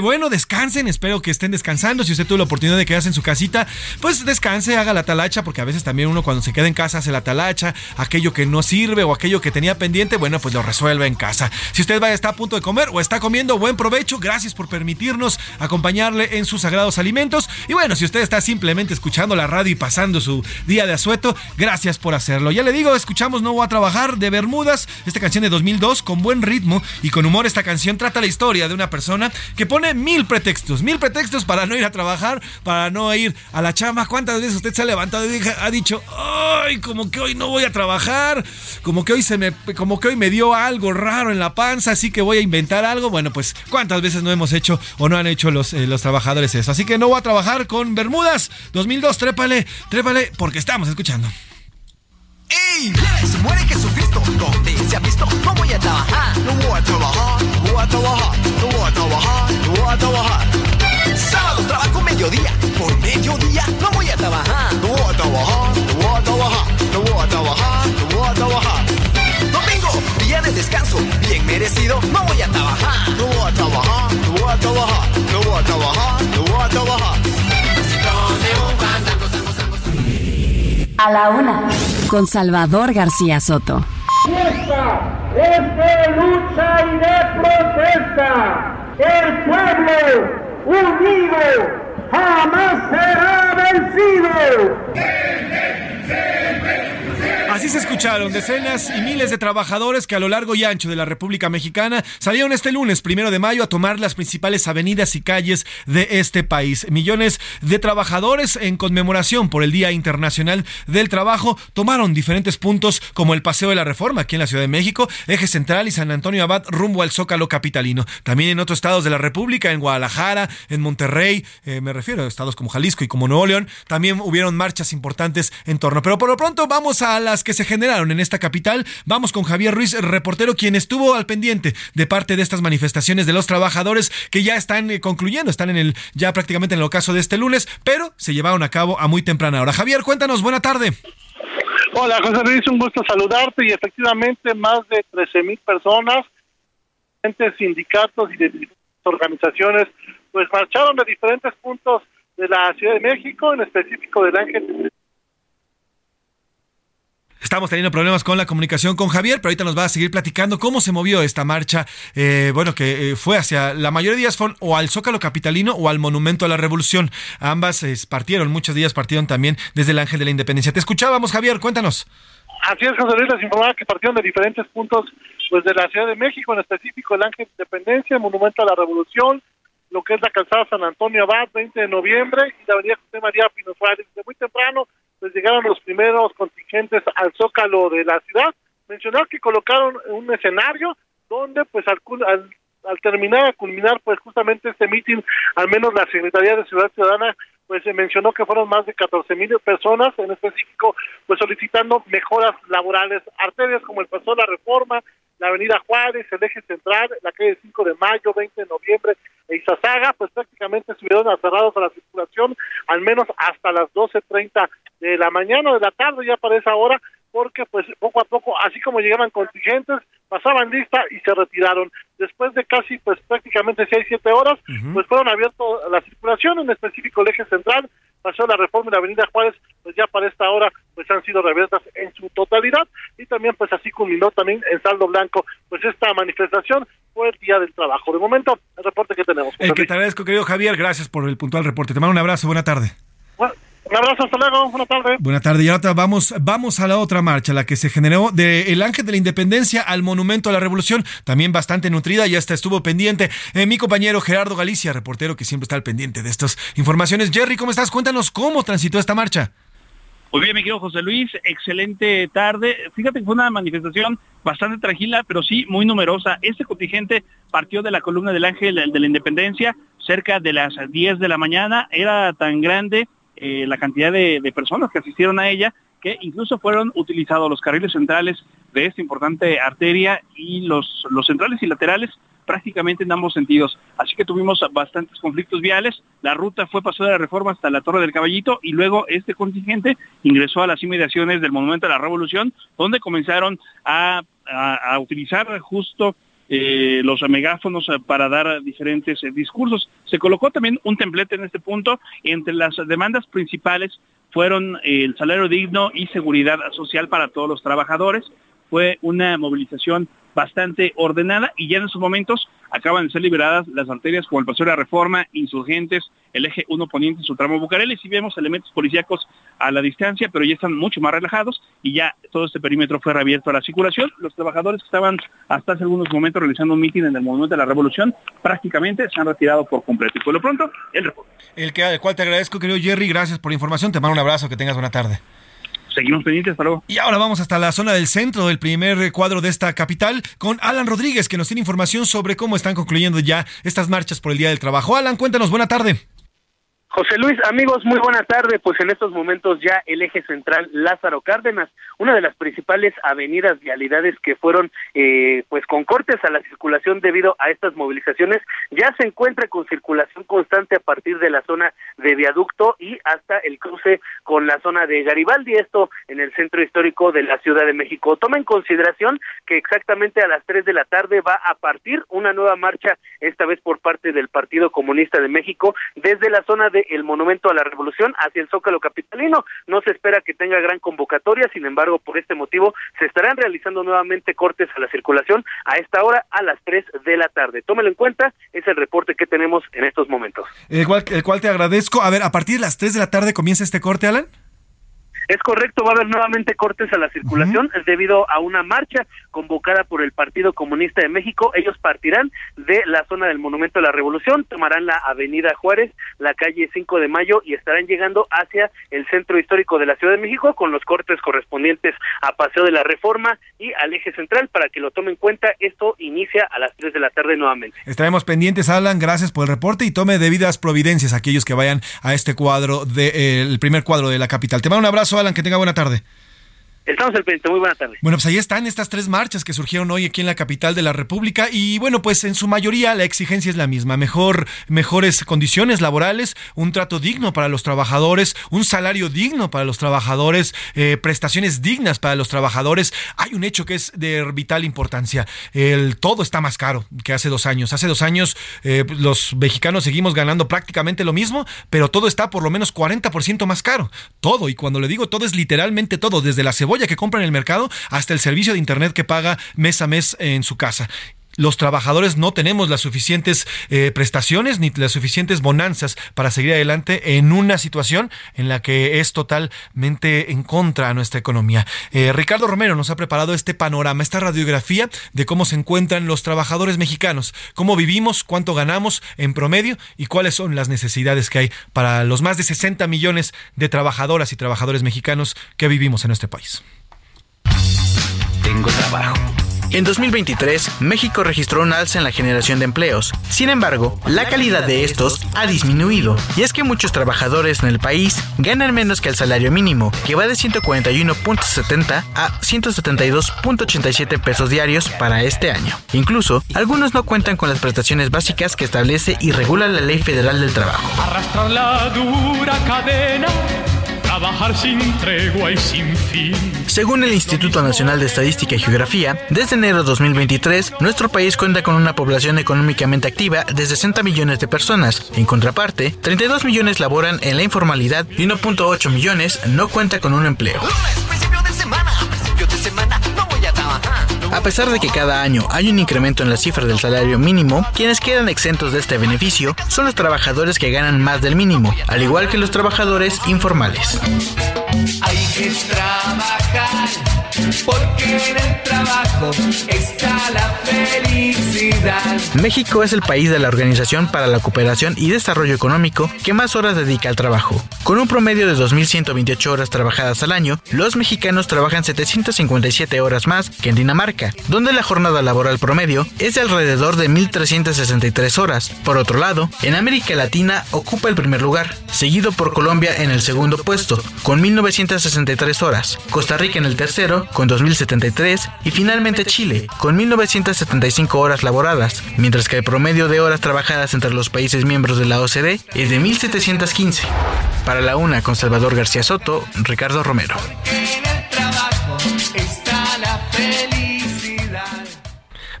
Bueno bueno, descansen, espero que estén descansando. Si usted tuvo la oportunidad de quedarse en su casita, pues descanse, haga la talacha, porque a veces también uno cuando se queda en casa hace la talacha, aquello que no sirve o aquello que tenía pendiente, bueno, pues lo resuelve en casa. Si usted va, está a punto de comer o está comiendo, buen provecho, gracias por permitirnos acompañarle en sus sagrados alimentos. Y bueno, si usted está simplemente escuchando la radio y pasando su día de asueto, gracias por hacerlo. Ya le digo, escuchamos No voy a trabajar de Bermudas, esta canción de 2002 con buen ritmo y con humor. Esta canción trata la historia de una persona que pone mil pretextos, mil pretextos para no ir a trabajar, para no ir a la chamba. ¿Cuántas veces usted se ha levantado y ha dicho, ay, como que hoy no voy a trabajar, como que hoy se me, como que hoy me dio algo raro en la panza, así que voy a inventar algo? Bueno, pues cuántas veces no hemos hecho o no han hecho los, eh, los trabajadores eso. Así que no voy a trabajar con Bermudas 2002, trépale, trépale, porque estamos escuchando. ¡Ey! Se muere Jesucristo, se ha visto, no voy a trabajar, no voy a trabajar, voy a no voy a no voy a trabajar. Sábado trabajo mediodía, por mediodía no voy a trabajar, no a trabajar, no a trabajar, no a trabajar, no a trabajar. Domingo, día de descanso, bien merecido, no voy a trabajar, no a trabajar, no a trabajar, no a trabajar, no a trabajar. A la una, con Salvador García Soto. Fiesta es de lucha y de protesta. El pueblo unido jamás será vencido. Así se escucharon decenas y miles de trabajadores que a lo largo y ancho de la República Mexicana salieron este lunes, primero de mayo, a tomar las principales avenidas y calles de este país. Millones de trabajadores en conmemoración por el Día Internacional del Trabajo tomaron diferentes puntos como el Paseo de la Reforma aquí en la Ciudad de México, Eje Central y San Antonio Abad rumbo al Zócalo Capitalino. También en otros estados de la República, en Guadalajara, en Monterrey, eh, me refiero a estados como Jalisco y como Nuevo León, también hubieron marchas importantes en torno. Pero por lo pronto vamos a las que se generaron en esta capital. Vamos con Javier Ruiz, reportero, quien estuvo al pendiente de parte de estas manifestaciones de los trabajadores que ya están eh, concluyendo, están en el ya prácticamente en el ocaso de este lunes, pero se llevaron a cabo a muy temprana hora. Javier, cuéntanos, buena tarde. Hola José Luis, un gusto saludarte y efectivamente más de 13 mil personas, diferentes sindicatos y de organizaciones, pues marcharon de diferentes puntos de la Ciudad de México, en específico del Ángel Estamos teniendo problemas con la comunicación con Javier, pero ahorita nos va a seguir platicando cómo se movió esta marcha, eh, bueno, que eh, fue hacia, la mayoría de días fueron o al Zócalo Capitalino o al Monumento a la Revolución. Ambas eh, partieron, muchos días partieron también desde el Ángel de la Independencia. Te escuchábamos, Javier, cuéntanos. Así es, José Luis, les informaba que partieron de diferentes puntos pues de la Ciudad de México, en específico el Ángel de Independencia, el Monumento a la Revolución, lo que es la calzada San Antonio Abad, 20 de noviembre, y la avenida José María Pino Suárez. De muy temprano, llegaron los primeros contingentes al Zócalo de la ciudad. Mencionar que colocaron un escenario donde, pues, al, al, al terminar, a culminar, pues, justamente este mitin, al menos la Secretaría de Ciudad Ciudadana pues se mencionó que fueron más de 14 mil personas, en específico, pues solicitando mejoras laborales, arterias como el Paso de la Reforma, la Avenida Juárez, el Eje Central, la calle 5 de Mayo, 20 de noviembre e Izazaga, pues prácticamente estuvieron cerrados a la circulación, al menos hasta las 12.30 de la mañana o de la tarde, ya para esa hora, porque pues poco a poco, así como llegaban contingentes, pasaban lista y se retiraron. Después de casi pues prácticamente seis, siete horas, pues fueron abiertos la circulación, en específico el eje central, pasó la reforma y la avenida Juárez, pues ya para esta hora pues han sido reabiertas en su totalidad y también pues así culminó también en saldo blanco pues esta manifestación fue el día del trabajo. De momento, el reporte que tenemos. El que te agradezco, querido Javier, gracias por el puntual reporte. Te mando un abrazo, buena tarde. Bueno, un abrazo, hasta luego, buena tarde. Buena tarde, y ahora vamos, vamos a la otra marcha, la que se generó del el Ángel de la Independencia al Monumento a la Revolución, también bastante nutrida, ya hasta estuvo pendiente eh, mi compañero Gerardo Galicia, reportero que siempre está al pendiente de estas informaciones. Jerry, ¿cómo estás? Cuéntanos cómo transitó esta marcha. Muy bien, mi querido José Luis, excelente tarde. Fíjate que fue una manifestación bastante tranquila, pero sí muy numerosa. Este contingente partió de la columna del Ángel de la Independencia cerca de las 10 de la mañana. Era tan grande eh, la cantidad de, personas que asistieron a ella, que incluso fueron utilizados los carriles centrales de esta importante arteria y los, los centrales y laterales prácticamente en ambos sentidos. Así que tuvimos bastantes conflictos viales. La ruta fue pasada de reforma hasta la Torre del Caballito y luego este contingente ingresó a las inmediaciones del Monumento a la Revolución, donde comenzaron a, a utilizar justo eh, los megáfonos eh, para dar diferentes eh, discursos. Se colocó también un templete en este punto. Entre las demandas principales fueron el salario digno y seguridad social para todos los trabajadores. Fue una movilización bastante ordenada y ya en esos momentos acaban de ser liberadas las arterias como el Paseo de la Reforma, Insurgentes, el eje 1 poniente en su tramo Bucareli. Sí vemos elementos policíacos a la distancia, pero ya están mucho más relajados y ya todo este perímetro fue reabierto a la circulación. Los trabajadores que estaban hasta hace algunos momentos realizando un mitin en el Monumento de la Revolución prácticamente se han retirado por completo. Y por lo pronto, el reporte. El, que, el cual te agradezco, querido Jerry. Gracias por la información. Te mando un abrazo. Que tengas buena tarde. Seguimos pendientes, hasta luego. Y ahora vamos hasta la zona del centro, del primer cuadro de esta capital, con Alan Rodríguez, que nos tiene información sobre cómo están concluyendo ya estas marchas por el Día del Trabajo. Alan, cuéntanos, buena tarde. José Luis, amigos, muy buena tarde. Pues en estos momentos ya el eje central Lázaro Cárdenas, una de las principales avenidas vialidades que fueron eh, pues con cortes a la circulación debido a estas movilizaciones, ya se encuentra con circulación constante a partir de la zona de viaducto y hasta el cruce con la zona de Garibaldi, esto en el centro histórico de la Ciudad de México. Toma en consideración que exactamente a las 3 de la tarde va a partir una nueva marcha, esta vez por parte del Partido Comunista de México, desde la zona de el Monumento a la Revolución hacia el Zócalo Capitalino. No se espera que tenga gran convocatoria, sin embargo, por este motivo se estarán realizando nuevamente cortes a la circulación a esta hora a las 3 de la tarde. Tómelo en cuenta, es el reporte que tenemos en estos momentos. El cual, el cual te agradezco. A ver, a partir de las 3 de la tarde comienza este corte, Alan. Es correcto, va a haber nuevamente cortes a la circulación uh -huh. debido a una marcha convocada por el Partido Comunista de México. Ellos partirán de la zona del Monumento a la Revolución, tomarán la Avenida Juárez, la calle 5 de Mayo y estarán llegando hacia el centro histórico de la Ciudad de México con los cortes correspondientes a Paseo de la Reforma y al eje central para que lo tomen en cuenta. Esto inicia a las 3 de la tarde nuevamente. Estaremos pendientes, Alan. Gracias por el reporte y tome debidas providencias a aquellos que vayan a este cuadro, de, eh, el primer cuadro de la capital. Te mando un abrazo. Alan, que tenga buena tarde. Estamos al pendiente, muy buena tarde. Bueno, pues ahí están estas tres marchas que surgieron hoy aquí en la capital de la República y bueno, pues en su mayoría la exigencia es la misma, mejor mejores condiciones laborales, un trato digno para los trabajadores, un salario digno para los trabajadores, eh, prestaciones dignas para los trabajadores. Hay un hecho que es de vital importancia, el todo está más caro que hace dos años. Hace dos años eh, los mexicanos seguimos ganando prácticamente lo mismo, pero todo está por lo menos 40% más caro. Todo, y cuando le digo todo es literalmente todo, desde la cebolla que compra en el mercado hasta el servicio de internet que paga mes a mes en su casa los trabajadores no tenemos las suficientes eh, prestaciones ni las suficientes bonanzas para seguir adelante en una situación en la que es totalmente en contra a nuestra economía. Eh, Ricardo Romero nos ha preparado este panorama, esta radiografía de cómo se encuentran los trabajadores mexicanos, cómo vivimos, cuánto ganamos en promedio y cuáles son las necesidades que hay para los más de 60 millones de trabajadoras y trabajadores mexicanos que vivimos en este país. Tengo trabajo en 2023, México registró un alza en la generación de empleos. Sin embargo, la calidad de estos ha disminuido. Y es que muchos trabajadores en el país ganan menos que el salario mínimo, que va de 141.70 a 172.87 pesos diarios para este año. Incluso, algunos no cuentan con las prestaciones básicas que establece y regula la Ley Federal del Trabajo. Arrastrar la dura cadena trabajar sin tregua y sin fin. Según el Instituto Nacional de Estadística y Geografía, desde enero de 2023, nuestro país cuenta con una población económicamente activa de 60 millones de personas. En contraparte, 32 millones laboran en la informalidad y 1.8 millones no cuenta con un empleo. A pesar de que cada año hay un incremento en la cifra del salario mínimo, quienes quedan exentos de este beneficio son los trabajadores que ganan más del mínimo, al igual que los trabajadores informales. Porque en el trabajo está la felicidad. México es el país de la Organización para la Cooperación y Desarrollo Económico que más horas dedica al trabajo. Con un promedio de 2.128 horas trabajadas al año, los mexicanos trabajan 757 horas más que en Dinamarca, donde la jornada laboral promedio es de alrededor de 1.363 horas. Por otro lado, en América Latina ocupa el primer lugar, seguido por Colombia en el segundo puesto, con 1.963 horas, Costa Rica en el tercero, con 2.073, y finalmente Chile, con 1.975 horas laboradas, mientras que el promedio de horas trabajadas entre los países miembros de la OCDE es de 1.715. Para la una con Salvador García Soto, Ricardo Romero.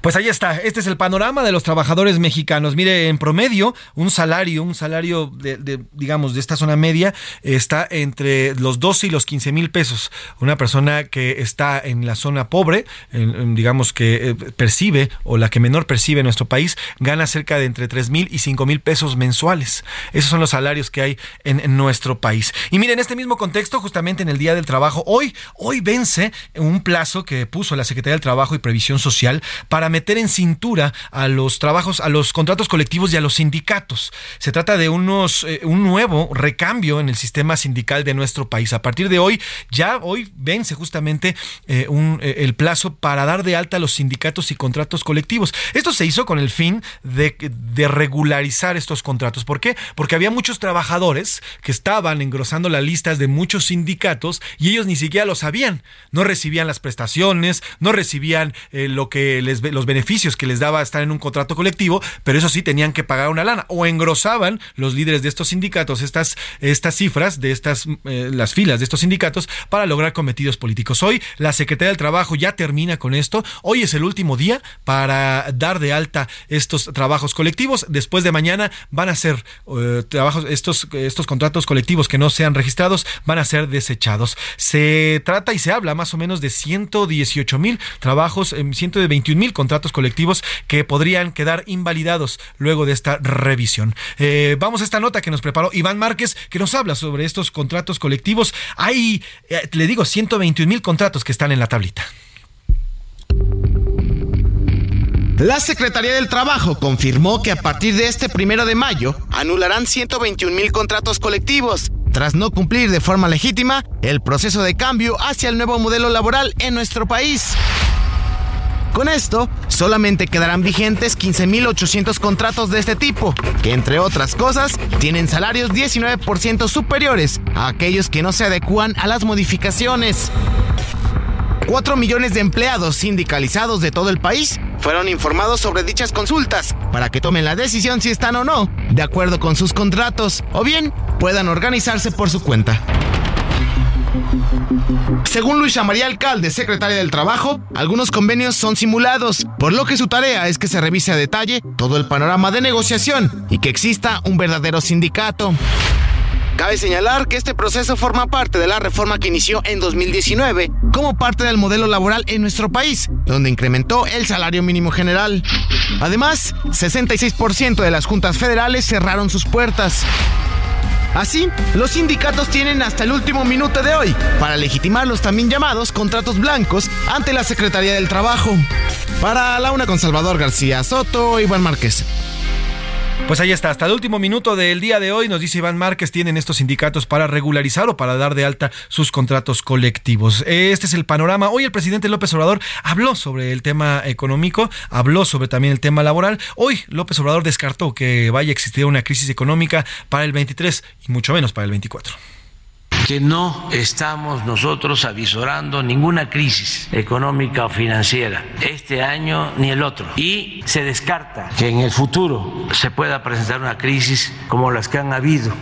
Pues ahí está, este es el panorama de los trabajadores mexicanos. Mire, en promedio, un salario, un salario de, de, digamos, de esta zona media está entre los 12 y los 15 mil pesos. Una persona que está en la zona pobre, digamos que eh, percibe, o la que menor percibe en nuestro país, gana cerca de entre 3 mil y 5 mil pesos mensuales. Esos son los salarios que hay en, nuestro país. Y miren, en este mismo contexto, justamente en el Día del Trabajo, hoy, hoy vence un plazo que puso la Secretaría del Trabajo y Previsión Social para meter en cintura a los trabajos, a los contratos colectivos y a los sindicatos. Se trata de unos, eh, un nuevo recambio en el sistema sindical de nuestro país. A partir de hoy, ya hoy vence justamente eh, un, eh, el plazo para dar de alta a los sindicatos y contratos colectivos. Esto se hizo con el fin de, de regularizar estos contratos. ¿Por qué? Porque había muchos trabajadores que estaban engrosando las listas de muchos sindicatos y ellos ni siquiera lo sabían. No recibían las prestaciones, no recibían lo que les los beneficios que les daba estar en un contrato colectivo, pero eso sí tenían que pagar una lana o engrosaban los líderes de estos sindicatos estas estas cifras de estas eh, las filas de estos sindicatos para lograr cometidos políticos. Hoy la Secretaría del Trabajo ya termina con esto. Hoy es el último día para dar de alta estos trabajos colectivos. Después de mañana van a ser eh, trabajos estos estos contratos colectivos que no sean registrados van a ser desechados. Se trata y se habla más o menos de 118 mil trabajos, eh, 121 mil contratos colectivos que podrían quedar invalidados luego de esta revisión. Eh, vamos a esta nota que nos preparó Iván Márquez, que nos habla sobre estos contratos colectivos. Hay, eh, le digo, 121 mil contratos que están en la tablita. La Secretaría del Trabajo confirmó que a partir de este primero de mayo anularán 121 mil contratos colectivos, tras no cumplir de forma legítima el proceso de cambio hacia el nuevo modelo laboral en nuestro país. Con esto, solamente quedarán vigentes 15.800 contratos de este tipo, que entre otras cosas, tienen salarios 19% superiores a aquellos que no se adecúan a las modificaciones. 4 millones de empleados sindicalizados de todo el país fueron informados sobre dichas consultas para que tomen la decisión si están o no de acuerdo con sus contratos o bien puedan organizarse por su cuenta. Según Luisa María Alcalde, secretaria del Trabajo, algunos convenios son simulados, por lo que su tarea es que se revise a detalle todo el panorama de negociación y que exista un verdadero sindicato. Cabe señalar que este proceso forma parte de la reforma que inició en 2019 como parte del modelo laboral en nuestro país, donde incrementó el salario mínimo general. Además, 66% de las juntas federales cerraron sus puertas. Así, los sindicatos tienen hasta el último minuto de hoy para legitimar los también llamados contratos blancos ante la Secretaría del Trabajo. Para la una con Salvador García Soto, Iván Márquez. Pues ahí está, hasta el último minuto del día de hoy, nos dice Iván Márquez, tienen estos sindicatos para regularizar o para dar de alta sus contratos colectivos. Este es el panorama. Hoy el presidente López Obrador habló sobre el tema económico, habló sobre también el tema laboral. Hoy López Obrador descartó que vaya a existir una crisis económica para el 23 y mucho menos para el 24 que no estamos nosotros avisorando ninguna crisis económica o financiera este año ni el otro. Y se descarta que en el futuro se pueda presentar una crisis como las que han habido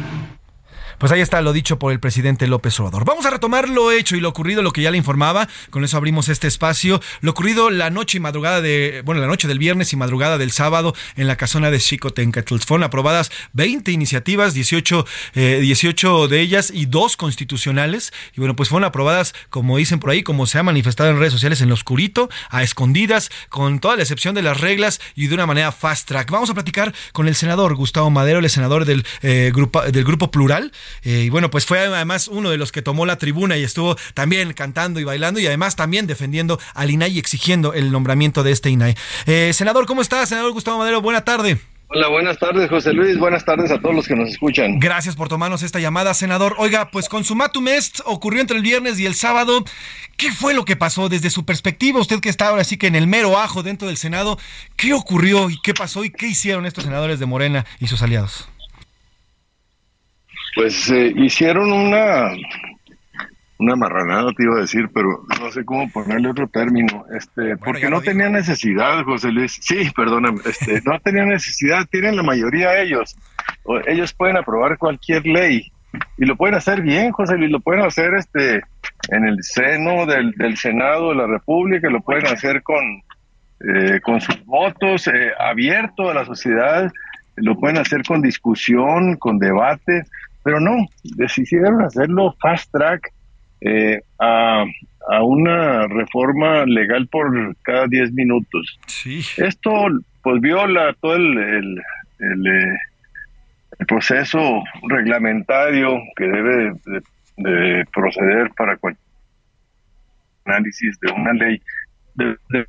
pues ahí está lo dicho por el presidente López Obrador. Vamos a retomar lo hecho y lo ocurrido, lo que ya le informaba. Con eso abrimos este espacio. Lo ocurrido la noche y madrugada de, bueno, la noche del viernes y madrugada del sábado en la casona de Xicotencatl. Fueron aprobadas 20 iniciativas, 18, eh, 18 de ellas y dos constitucionales. Y bueno, pues fueron aprobadas, como dicen por ahí, como se ha manifestado en redes sociales, en lo oscurito, a escondidas, con toda la excepción de las reglas y de una manera fast track. Vamos a platicar con el senador Gustavo Madero, el senador del, eh, del Grupo Plural. Eh, y bueno, pues fue además uno de los que tomó la tribuna y estuvo también cantando y bailando y además también defendiendo al INAI y exigiendo el nombramiento de este INAI. Eh, senador, ¿cómo está? Senador Gustavo Madero, buena tarde. Hola, buenas tardes, José Luis. Buenas tardes a todos los que nos escuchan. Gracias por tomarnos esta llamada, senador. Oiga, pues Consumatum Est ocurrió entre el viernes y el sábado. ¿Qué fue lo que pasó desde su perspectiva? Usted que está ahora sí que en el mero ajo dentro del Senado, ¿qué ocurrió y qué pasó y qué hicieron estos senadores de Morena y sus aliados? Pues eh, hicieron una una marranada, te iba a decir, pero no sé cómo ponerle otro término, este, porque no tenía necesidad, José Luis. Sí, perdóname, este, no tenía necesidad, tienen la mayoría de ellos. O, ellos pueden aprobar cualquier ley y lo pueden hacer bien, José Luis, lo pueden hacer este en el seno del, del Senado de la República, lo pueden hacer con eh, con sus votos, eh, abierto a la sociedad, lo pueden hacer con discusión, con debate, pero no, decidieron hacerlo fast track eh, a, a, una reforma legal por cada 10 minutos. Esto pues viola todo el, el, el, el proceso reglamentario que debe de, de proceder para cualquier análisis de una ley. De, de,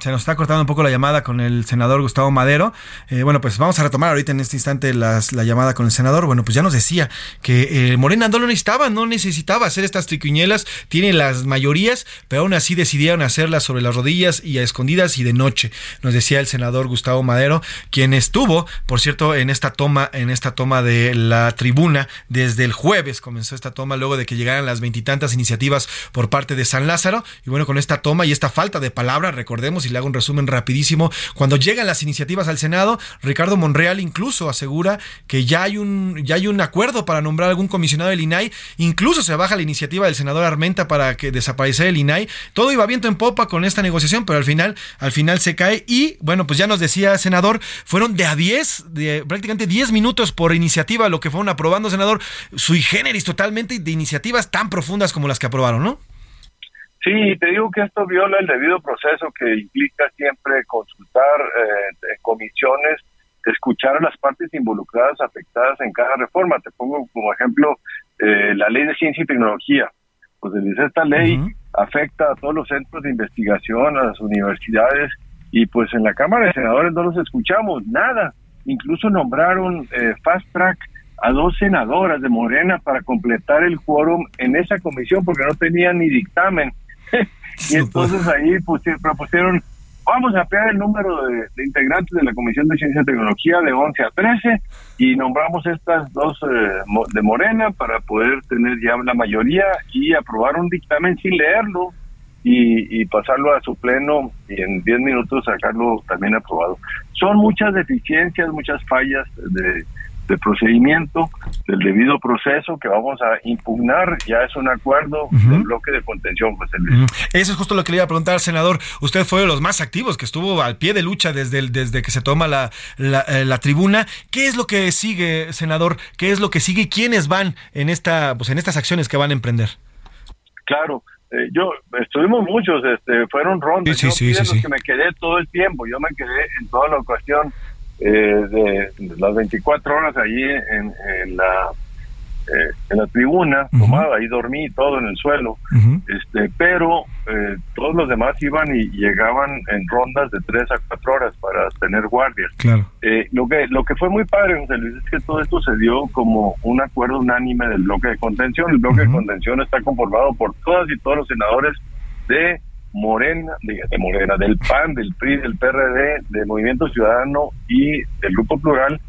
se nos está cortando un poco la llamada con el senador Gustavo Madero. Eh, bueno, pues vamos a retomar ahorita en este instante la llamada con el senador. Bueno, pues ya nos decía que eh, Morena no lo necesitaba, no necesitaba hacer estas triquiñuelas, tiene las mayorías, pero aún así decidieron hacerlas sobre las rodillas y a escondidas y de noche. Nos decía el senador Gustavo Madero, quien estuvo, por cierto, en esta toma, en esta toma de la tribuna desde el jueves comenzó esta toma luego de que llegaran las veintitantas iniciativas por parte de San Lázaro. Y bueno, con esta toma y esta falta de palabra, recordemos y le hago un resumen rapidísimo, cuando llegan las iniciativas al Senado, Ricardo Monreal incluso asegura que ya hay un, ya hay un acuerdo para nombrar algún comisionado del INAI, incluso se baja la iniciativa del senador Armenta para que desapareciera el INAI. Todo iba viento en popa con esta negociación, pero al final, al final se cae y bueno, pues ya nos decía senador, fueron de a 10, de prácticamente 10 minutos por iniciativa lo que fueron aprobando, senador, sui generis totalmente de iniciativas tan profundas como las que aprobaron, ¿no? Sí, te digo que esto viola el debido proceso que implica siempre consultar eh, comisiones, escuchar a las partes involucradas afectadas en cada reforma. Te pongo como ejemplo eh, la ley de ciencia y tecnología. Pues dice esta ley afecta a todos los centros de investigación, a las universidades, y pues en la Cámara de Senadores no los escuchamos, nada. Incluso nombraron eh, fast track a dos senadoras de Morena para completar el quórum en esa comisión porque no tenían ni dictamen. y entonces ahí propusieron, vamos a ampliar el número de, integrantes de la Comisión de Ciencia y Tecnología de 11 a 13 y nombramos estas dos eh, de Morena para poder tener ya la mayoría y aprobar un dictamen sin leerlo y, y pasarlo a su pleno y en 10 minutos sacarlo también aprobado. Son muchas deficiencias, muchas fallas de de procedimiento, del debido proceso que vamos a impugnar. Ya es un acuerdo del bloque de contención, José Luis. Eso es justo lo que le iba a preguntar, senador. Usted fue de los más activos, que estuvo al pie de lucha desde, el, desde que se toma la, la, eh, la, tribuna. ¿Qué es lo que sigue, senador? ¿Qué es lo que sigue? ¿Quiénes van en, esta, pues, en estas acciones que van a emprender? Claro, eh, yo estuvimos muchos, este, fueron rondas. Sí, sí, sí, que me quedé todo el tiempo. Yo me quedé en toda la ocasión eh, de, las 24 horas allí en, en la eh, en la tribuna, tomaba, ahí dormí todo en el suelo, este, pero eh, todos los demás iban y llegaban en rondas de 3 a 4 horas para tener guardias. Eh, lo que lo que fue muy padre, José Luis, es que todo esto se dio como un acuerdo unánime del bloque de contención. El bloque de contención está conformado por todas y todos los senadores de Morena, de, Morena, del PAN, del PRI, del PRD, del Movimiento Ciudadano y del Grupo Plural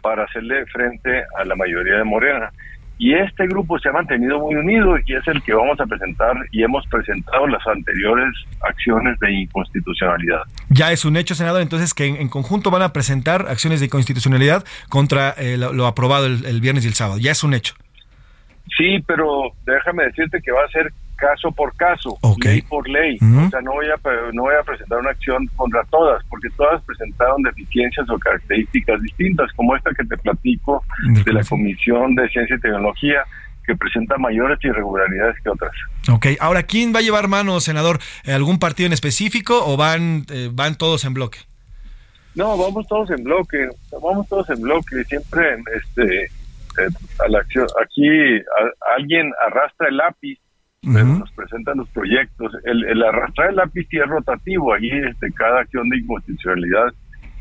para hacerle frente a la mayoría de Morena. Y este grupo se ha mantenido muy unido y es el que vamos a presentar y hemos presentado las anteriores acciones de inconstitucionalidad. Ya es un hecho, senador, entonces que en, conjunto van a presentar acciones de inconstitucionalidad contra eh, lo, aprobado el, viernes y el sábado. Ya es un hecho. Sí, pero déjame decirte que va a ser caso por caso, ley por ley. O sea, no voy, a, no voy a presentar una acción contra todas, porque todas presentaron deficiencias o características distintas, como esta que te platico de la Comisión de Ciencia y Tecnología, que presenta mayores irregularidades que otras. Ok, ahora, ¿quién va a llevar mano, senador? ¿Algún partido en específico o van, eh, van todos en bloque? No, vamos todos en bloque, vamos todos en bloque, siempre este, eh, a la acción, aquí alguien arrastra el lápiz nos presentan los proyectos. El, el arrastrar el lápiz es rotativo, ahí este, cada acción de inconstitucionalidad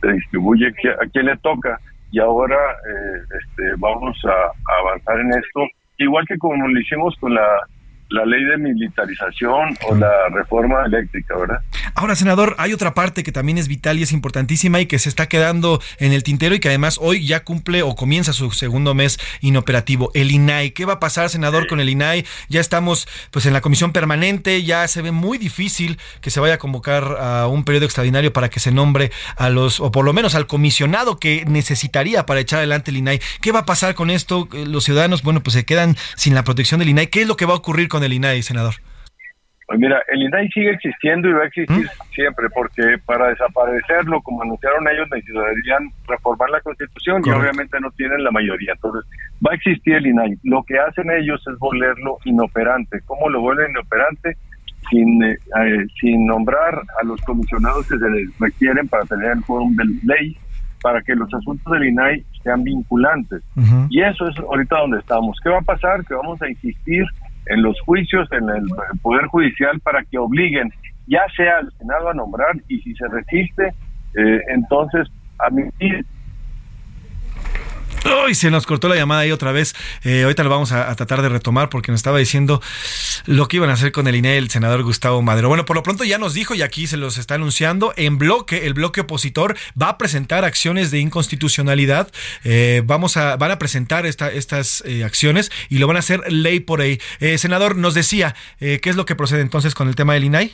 se distribuye a quien le toca. Y ahora eh, este, vamos a, avanzar en esto, igual que como lo hicimos con la la ley de militarización o la reforma eléctrica, ¿verdad? Ahora, senador, hay otra parte que también es vital y es importantísima y que se está quedando en el tintero y que además hoy ya cumple o comienza su segundo mes inoperativo, el INAI. ¿Qué va a pasar, senador, con el INAI? Ya estamos pues en la comisión permanente, ya se ve muy difícil que se vaya a convocar a un periodo extraordinario para que se nombre a los, o por lo menos al comisionado que necesitaría para echar adelante el INAI. ¿Qué va a pasar con esto? Los ciudadanos, bueno, pues se quedan sin la protección del INAI. ¿Qué es lo que va a ocurrir con el INAI, senador? Pues mira, el INAI sigue existiendo y va a existir ¿Mm? siempre, porque para desaparecerlo, como anunciaron ellos, necesitarían reformar la Constitución y Correcto. obviamente no tienen la mayoría. Entonces, va a existir el INAI. Lo que hacen ellos es volverlo inoperante. ¿Cómo lo vuelven inoperante? Sin, eh, eh, sin nombrar a los comisionados que se les requieren para tener el quórum de ley, para que los asuntos del INAI sean vinculantes. Y eso es ahorita donde estamos. ¿Qué va a pasar? Que vamos a insistir en los juicios, en el Poder Judicial, para que obliguen ya sea al Senado a nombrar y si se resiste, eh, entonces admitir Uy, se nos cortó la llamada ahí otra vez. Eh, ahorita lo vamos a, tratar de retomar porque nos estaba diciendo lo que iban a hacer con el INE el senador Gustavo Madero. Bueno, por lo pronto ya nos dijo y aquí se los está anunciando. En bloque, el bloque opositor va a presentar acciones de inconstitucionalidad. Eh, vamos a, van a presentar esta, estas eh, acciones y lo van a hacer ley por. Eh, senador, nos decía, ¿qué es lo que procede entonces con el tema del INAI?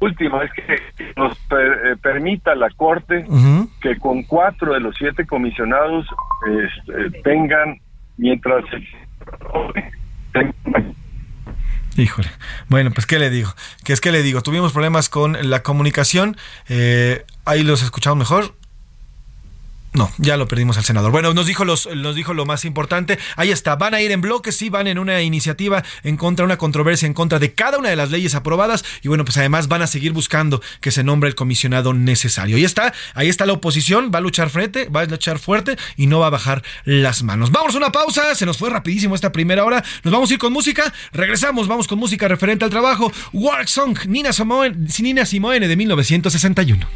Último, es que nos per- eh, permita la Corte que con cuatro de los siete comisionados este, tengan, mientras Híjole. Bueno, pues qué le digo. ¿Qué es que le digo? Tuvimos problemas con la comunicación. eh, ahí los escuchamos mejor. No, ya lo perdimos al senador. Bueno, nos dijo los, nos dijo lo más importante. Ahí está, van a ir en bloque, sí, van en una iniciativa en contra, una controversia en contra de cada una de las leyes aprobadas. Y bueno, pues además van a seguir buscando que se nombre el comisionado necesario. Ahí está, ahí está la oposición, va a luchar frente, va a luchar fuerte y no va a bajar las manos. Vamos a una pausa, se nos fue rapidísimo esta primera hora. Nos vamos a ir con música, regresamos, vamos con música referente al trabajo. Work Song, Nina Simone, Nina Simone de 1961.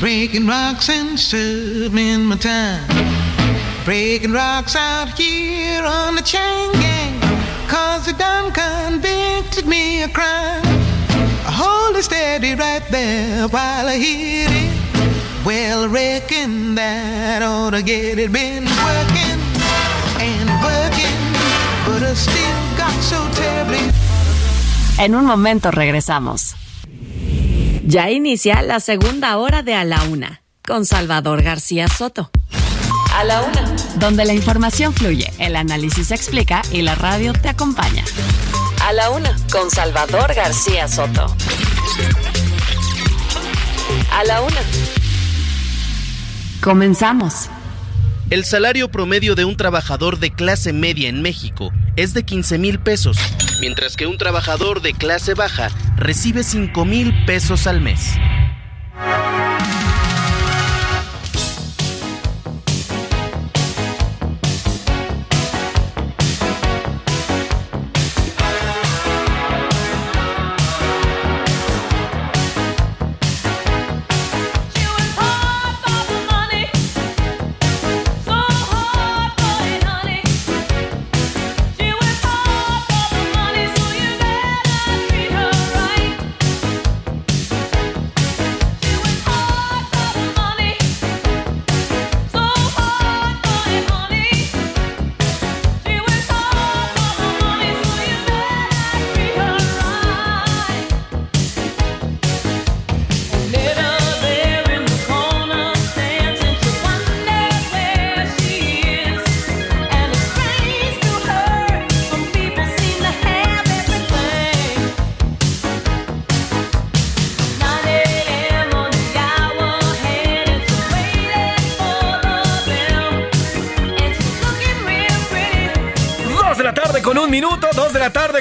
Breaking rocks and serving my time. Breaking rocks out here on the chain gang. Cause they done convicted me of crime. Hold it steady right there while I hit it. Well, I reckon that ought to get it. Been working and working, but I still got so terribly. En un momento regresamos. Ya inicia la segunda hora de A la Una con Salvador García Soto. A la Una, donde la información fluye, el análisis se explica y la radio te acompaña. A la Una con Salvador García Soto. A la Una. Comenzamos. El salario promedio de un trabajador de clase media en México es de 15 mil pesos, mientras que un trabajador de clase baja recibe 5 mil pesos al mes.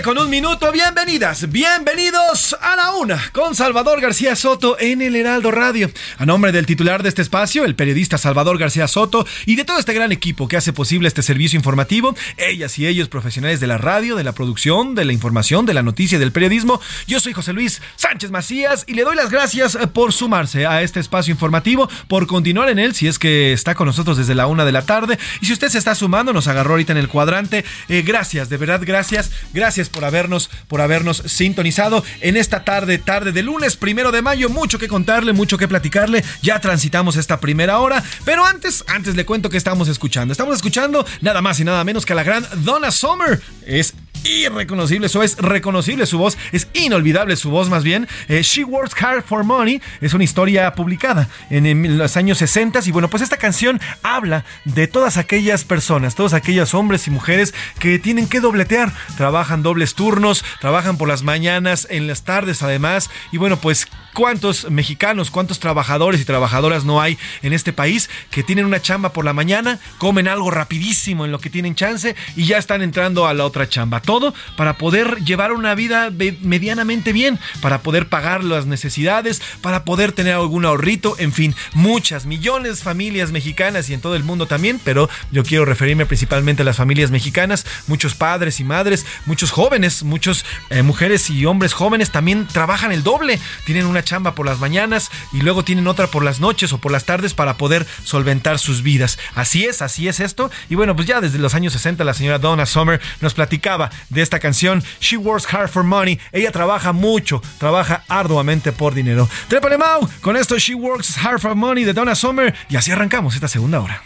Con un minuto. Bienvenidas, bienvenidos a la una con Salvador García Soto en el Heraldo Radio. A nombre del titular de este espacio, el periodista Salvador García Soto y de todo este gran equipo que hace posible este servicio informativo, ellas y ellos profesionales de la radio, de la producción, de la información, de la noticia y del periodismo. Yo soy José Luis Sánchez Macías y le doy las gracias eh, por sumarse a este espacio informativo, por continuar en él si es que está con nosotros desde la una de la tarde. Y si usted se está sumando, nos agarró ahorita en el cuadrante. eh, gracias, de verdad, gracias. Gracias por habernos, por habernos sintonizado en esta tarde, tarde de lunes, primero de mayo. Mucho que contarle, mucho que platicarle. Ya transitamos esta primera hora. Pero antes, antes le cuento que estamos escuchando. Estamos escuchando nada más y nada menos que a la gran Donna Summer. Es irreconocible, eso es reconocible su voz, es inolvidable su voz más bien. Eh, She Works Hard for Money es una historia publicada en, los años 60 y bueno, pues esta canción habla de todas aquellas personas, todos aquellos hombres y mujeres que tienen que dobletear, trabajan dobles turnos, trabajan por las mañanas, en las tardes además y bueno, pues cuántos mexicanos, cuántos trabajadores y trabajadoras no hay en este país que tienen una chamba por la mañana, comen algo rapidísimo en lo que tienen chance y ya están entrando a la otra chamba. Todo para poder llevar una vida medianamente bien, para poder pagar las necesidades, para poder tener algún ahorrito, en fin, muchas, millones de familias mexicanas y en todo el mundo también, pero yo quiero referirme principalmente a las familias mexicanas, muchos padres y madres, muchos jóvenes, muchas eh, mujeres y hombres jóvenes también trabajan el doble, tienen una chamba por las mañanas y luego tienen otra por las noches o por las tardes para poder solventar sus vidas. Así es, así es esto. Y bueno, pues ya desde los años 60 la señora Donna Summer nos platicaba de esta canción She Works Hard for Money. Ella trabaja mucho, trabaja arduamente por dinero. Trépale Mau con esto She Works Hard for Money de Donna Summer y así arrancamos esta segunda hora.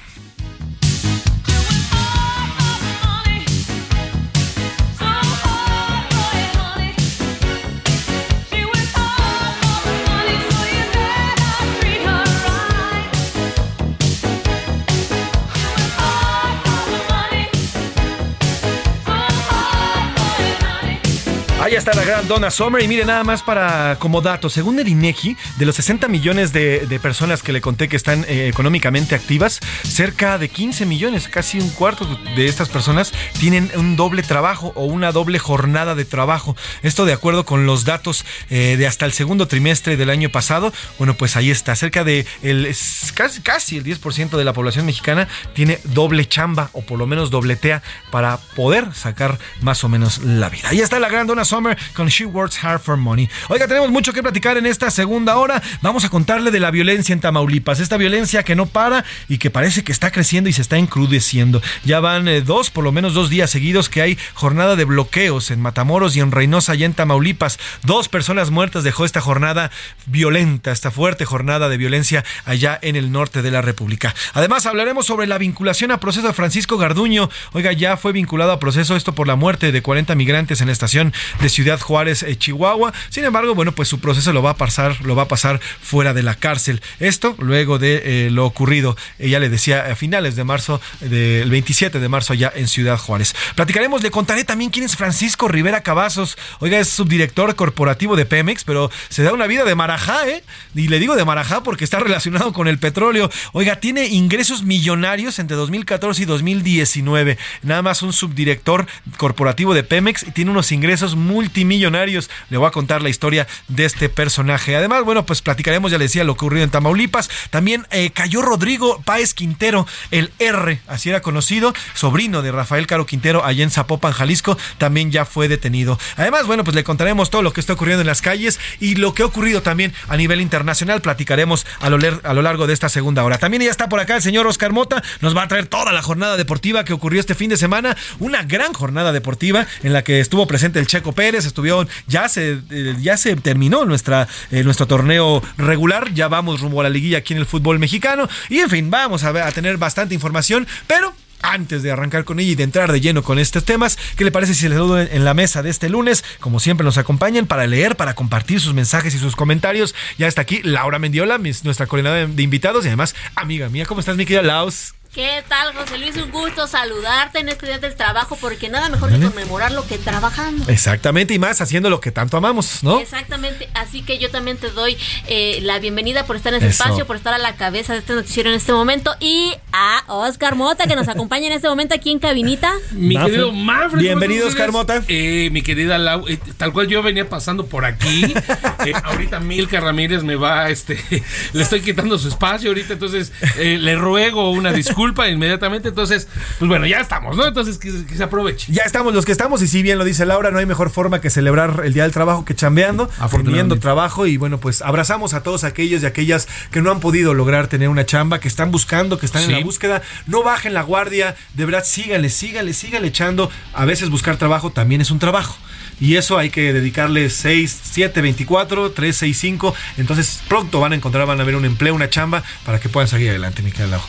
Ahí está la gran Donna Summer. Y mire, nada más para como dato, según el INEGI, de los 60 millones de, personas que le conté que están eh, económicamente activas, cerca de 15 millones, casi un cuarto de estas personas tienen un doble trabajo o una doble jornada de trabajo. Esto de acuerdo con los datos eh, de hasta el segundo trimestre del año pasado. Bueno, pues ahí está, cerca de el, casi, casi el 10% de la población mexicana tiene doble chamba o por lo menos dobletea para poder sacar más o menos la vida. Ahí está la gran Donna Summer con She Works Hard for Money. Oiga, tenemos mucho que platicar en esta segunda hora. Vamos a contarle de la violencia en Tamaulipas. Esta violencia que no para y que parece que está creciendo y se está encrudeciendo. Ya van eh, dos, por lo menos dos días seguidos que hay jornada de bloqueos en Matamoros y en Reynosa, allá en Tamaulipas. Dos personas muertas dejó esta jornada violenta, esta fuerte jornada de violencia allá en el norte de la República. Además, hablaremos sobre la vinculación a proceso de Francisco Garduño. Oiga, ya fue vinculado a proceso esto por la muerte de 40 migrantes en la estación de Ciudad Juárez, eh, Chihuahua. Sin embargo, bueno, pues su proceso lo va a pasar, lo va a pasar fuera de la cárcel. Esto luego de eh, lo ocurrido, ella le decía a finales de marzo, del 27 de marzo allá en Ciudad Juárez. Platicaremos, le contaré también quién es Francisco Rivera Cavazos. Oiga, es subdirector corporativo de Pemex, pero se da una vida de marajá, ¿eh? Y le digo de marajá porque está relacionado con el petróleo. Oiga, tiene ingresos millonarios entre 2014 y 2019. Nada más un subdirector corporativo de Pemex y tiene unos ingresos multimillonarios. Le voy a contar la historia de este personaje. Además, bueno, pues platicaremos, ya le decía, lo que ocurrió en Tamaulipas. También eh, cayó Rodrigo Páez Quintero, el R, así era conocido, sobrino de Rafael Caro Quintero, allá en Zapopan, Jalisco, también ya fue detenido. Además, bueno, pues le contaremos todo lo que está ocurriendo en las calles y lo que ha ocurrido también a nivel internacional. Platicaremos a lo, a lo largo de esta segunda hora. También ya está por acá el señor Oscar Mota, nos va a traer toda la jornada deportiva que ocurrió este fin de semana, una gran jornada deportiva en la que estuvo presente el Checo Pérez, estuvieron, ya se, eh, ya se terminó nuestra, eh, nuestro torneo regular, ya vamos rumbo a la liguilla aquí en el fútbol mexicano y en fin, vamos a, a tener bastante información, pero antes de arrancar con ella y de entrar de lleno con estos temas, ¿qué le parece si les saludo en la mesa de este lunes? Como siempre nos acompañan para leer, para compartir sus mensajes y sus comentarios. Ya está aquí Laura Mendiola, nuestra coordinadora de invitados y además amiga mía. ¿Cómo estás, mi querida Laus? ¿Qué tal, José Luis? Un gusto saludarte en este día del trabajo porque nada mejor que conmemorar lo que trabajando. Exactamente, y más haciendo lo que tanto amamos, ¿no? Exactamente, así que yo también te doy eh, la bienvenida por estar en este espacio, por estar a la cabeza de este noticiero en este momento y a Oscar Mota que nos acompaña en este momento aquí en cabinita. Mi querido Manfred. Bienvenido, Oscar Mota. Eh, mi querida Lau, eh, tal cual yo venía pasando por aquí. ahorita Milka Ramírez me va, este, le estoy quitando su espacio ahorita, entonces le ruego una disculpa culpa inmediatamente. Entonces, pues bueno, ya estamos, ¿no? Entonces que, se aproveche. Ya estamos los que estamos, y si bien lo dice Laura, no hay mejor forma que celebrar el Día del Trabajo que chambeando, teniendo trabajo. Y bueno, pues abrazamos a todos aquellos y aquellas que no han podido lograr tener una chamba, que están buscando, que están en la búsqueda. No bajen la guardia, de verdad, síganle, síganle, síganle echando. A veces buscar trabajo también es un trabajo y eso hay que dedicarle 6, 7, 24, 3, 6, 5. Entonces pronto van a encontrar, van a ver un empleo, una chamba para que puedan salir adelante, Miquel Así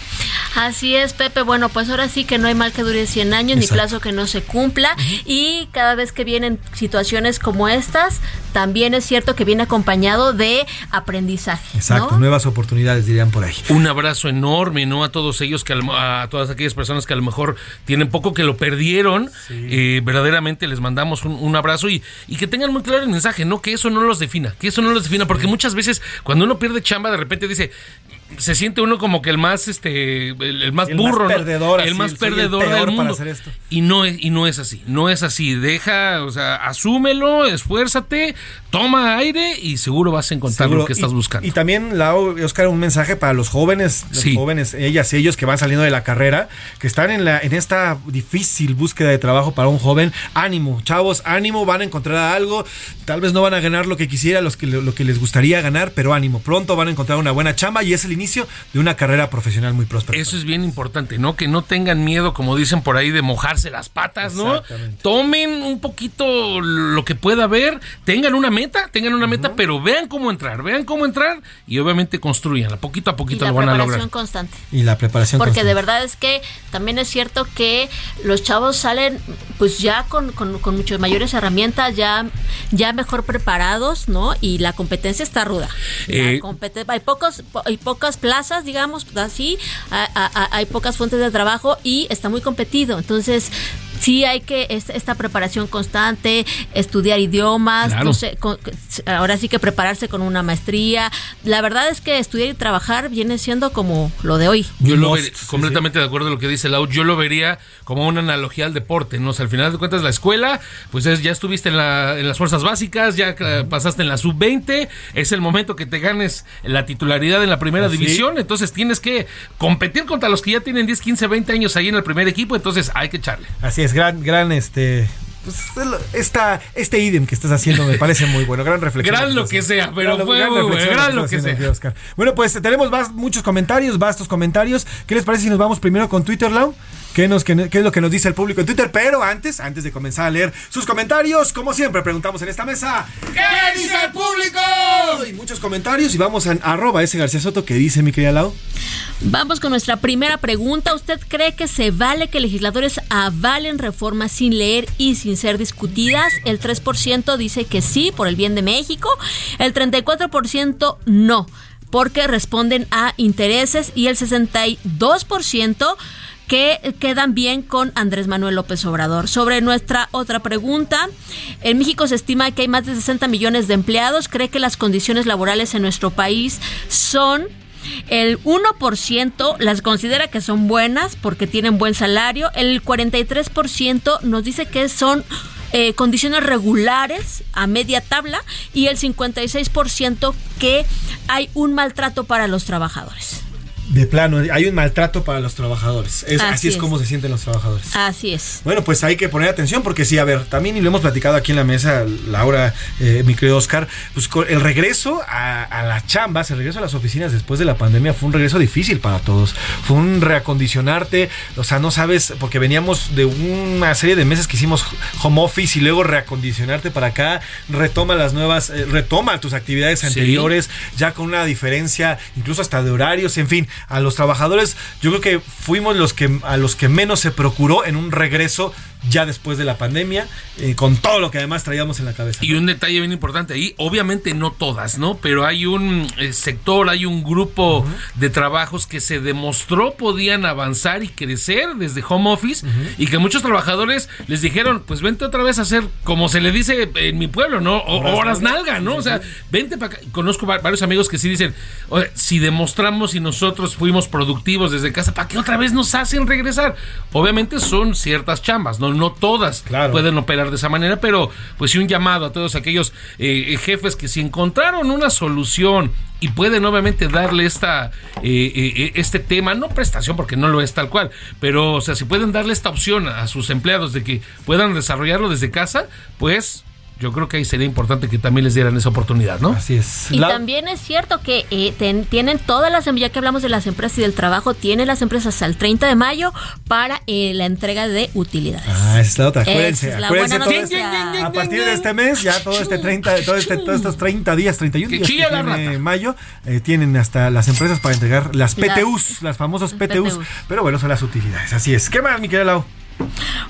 Así es, Pepe. Bueno, pues ahora sí que no hay mal que dure 100 años ni plazo que no se cumpla. Y cada vez que vienen situaciones como estas, también es cierto que viene acompañado de aprendizaje. Exacto, nuevas oportunidades dirían por ahí. Un abrazo enorme, ¿no? A todos ellos, que a todas aquellas personas que a lo mejor tienen poco que lo perdieron. Eh, verdaderamente les mandamos un, abrazo y, y, que tengan muy claro el mensaje, ¿no? Que eso no los defina, que eso no los defina, porque muchas veces cuando uno pierde chamba, de repente dice, se siente uno como que el más este el, más burro más perdedor, el más perdedor del mundo. y no es y no es así no es así. Deja o sea asúmelo esfuérzate toma aire y seguro vas a encontrar lo que estás buscando. y también Lau Oscar un mensaje para los jóvenes los jóvenes ellas y ellos que van saliendo de la carrera que están en la en esta difícil búsqueda de trabajo para un joven. Ánimo chavos ánimo van a encontrar algo. Tal vez no van a ganar lo que quisiera los que lo que les gustaría ganar pero ánimo pronto van a encontrar una buena chamba y es el inicio de una carrera profesional muy próspera. Eso es bien importante, ¿no? Que no tengan miedo, como dicen por ahí, de mojarse las patas, ¿no? Tomen un poquito lo que pueda haber, tengan una meta, tengan una meta, pero vean cómo entrar, vean cómo entrar y obviamente construyanla. Poquito a poquito lo van a lograr. La preparación constante. Y la preparación Porque de verdad es que también es cierto que los chavos salen pues ya con, con, con muchas mayores herramientas, ya, ya mejor preparados, ¿no? Y la competencia está ruda. Eh, hay pocos, hay pocas plazas, digamos, así, hay pocas fuentes de trabajo y está muy competido. Entonces, sí hay que esta preparación constante, estudiar idiomas, ahora sí que prepararse con una maestría. La verdad es que estudiar y trabajar viene siendo como lo de hoy. Yo lo vería, completamente de acuerdo con lo que dice Lau, yo lo vería como una analogía al deporte, ¿no? al final de cuentas la escuela, pues es, ya estuviste en, las fuerzas básicas, ya pasaste en la sub-20, es el momento que te ganes la titularidad en la primera división, entonces tienes que competir contra los que ya tienen 10, 15, 20 años ahí en el primer equipo, entonces hay que echarle. Así es gran, gran, este, pues, esta, este idem que estás haciendo me parece muy bueno. Gran reflexión. Gran lo que sea, pero fue gran, lo que sea. Bueno, pues tenemos muchos comentarios, vastos comentarios. ¿Qué les parece si nos vamos primero con Twitter, Lau? ¿Qué, nos, qué, es lo que nos dice el público en Twitter? Pero antes, antes de comenzar a leer sus comentarios, como siempre, preguntamos en esta mesa: ¿Qué dice el público? Y muchos comentarios y vamos a arroba ese García Soto que dice mi querida Lau. Vamos con nuestra primera pregunta. ¿Usted cree que se vale que legisladores avalen reformas sin leer y sin ser discutidas? El 3% dice que sí, por el bien de México. El 34% no, porque responden a intereses. Y el 62% que quedan bien con Andrés Manuel López Obrador. Sobre nuestra otra pregunta, en México se estima que hay más de 60 millones de empleados. ¿Cree que las condiciones laborales en nuestro país son el 1% las considera que son buenas porque tienen buen salario. El 43% nos dice que son eh, condiciones regulares a media tabla y el 56% que hay un maltrato para los trabajadores. De plano, hay un maltrato para los trabajadores. así, es, como se sienten los trabajadores. Así es. Bueno, pues hay que poner atención porque sí, a ver, también y lo hemos platicado aquí en la mesa, Laura, eh, mi querido Oscar, pues el regreso a, las chambas, el regreso a las oficinas después de la pandemia fue un regreso difícil para todos. Fue un reacondicionarte, o sea, no sabes, porque veníamos de una serie de meses que hicimos home office y luego reacondicionarte para acá, retoma las nuevas, eh, retoma tus actividades anteriores, ya con una diferencia, incluso hasta de horarios, en fin a los trabajadores, yo creo que fuimos los que a los que menos se procuró en un regreso ya después de la pandemia, eh, con todo lo que además traíamos en la cabeza. Y un detalle bien importante ahí, obviamente no todas, ¿no? Pero hay un eh, sector, hay un grupo de trabajos que se demostró podían avanzar y crecer desde home office y que muchos trabajadores les dijeron, pues vente otra vez a hacer, como se le dice en mi pueblo, ¿no? horas, nalga, ¿no? o sea, vente para acá. Conozco varios amigos que sí dicen, si demostramos y nosotros fuimos productivos desde casa, ¿para qué otra vez nos hacen regresar? Obviamente son ciertas chambas, ¿no? No, todas pueden operar de esa manera, pero pues sí un llamado a todos aquellos eh, jefes que si encontraron una solución y pueden obviamente darle esta eh, eh, este tema, no prestación porque no lo es tal cual, pero o sea, si pueden darle esta opción a sus empleados de que puedan desarrollarlo desde casa, pues yo creo que ahí sería importante que también les dieran esa oportunidad, ¿no? Así es. Y también es cierto que eh, ten- tienen todas las, ya que hablamos de las empresas y del trabajo, tienen las empresas hasta el 30 de mayo para eh, la entrega de utilidades. Ah, esa es la otra. Acuérdense, es la acuérdense buena todo noticia. este- a partir de este mes, ya todo este 30, todo este, todos estos 30 días, 31 Que días que la tiene mayo, eh, tienen hasta las empresas para entregar las Las- PTUs, las famosas PTUs, PTUs. pero bueno, son las utilidades, así es. ¿Qué más, mi querida Lau?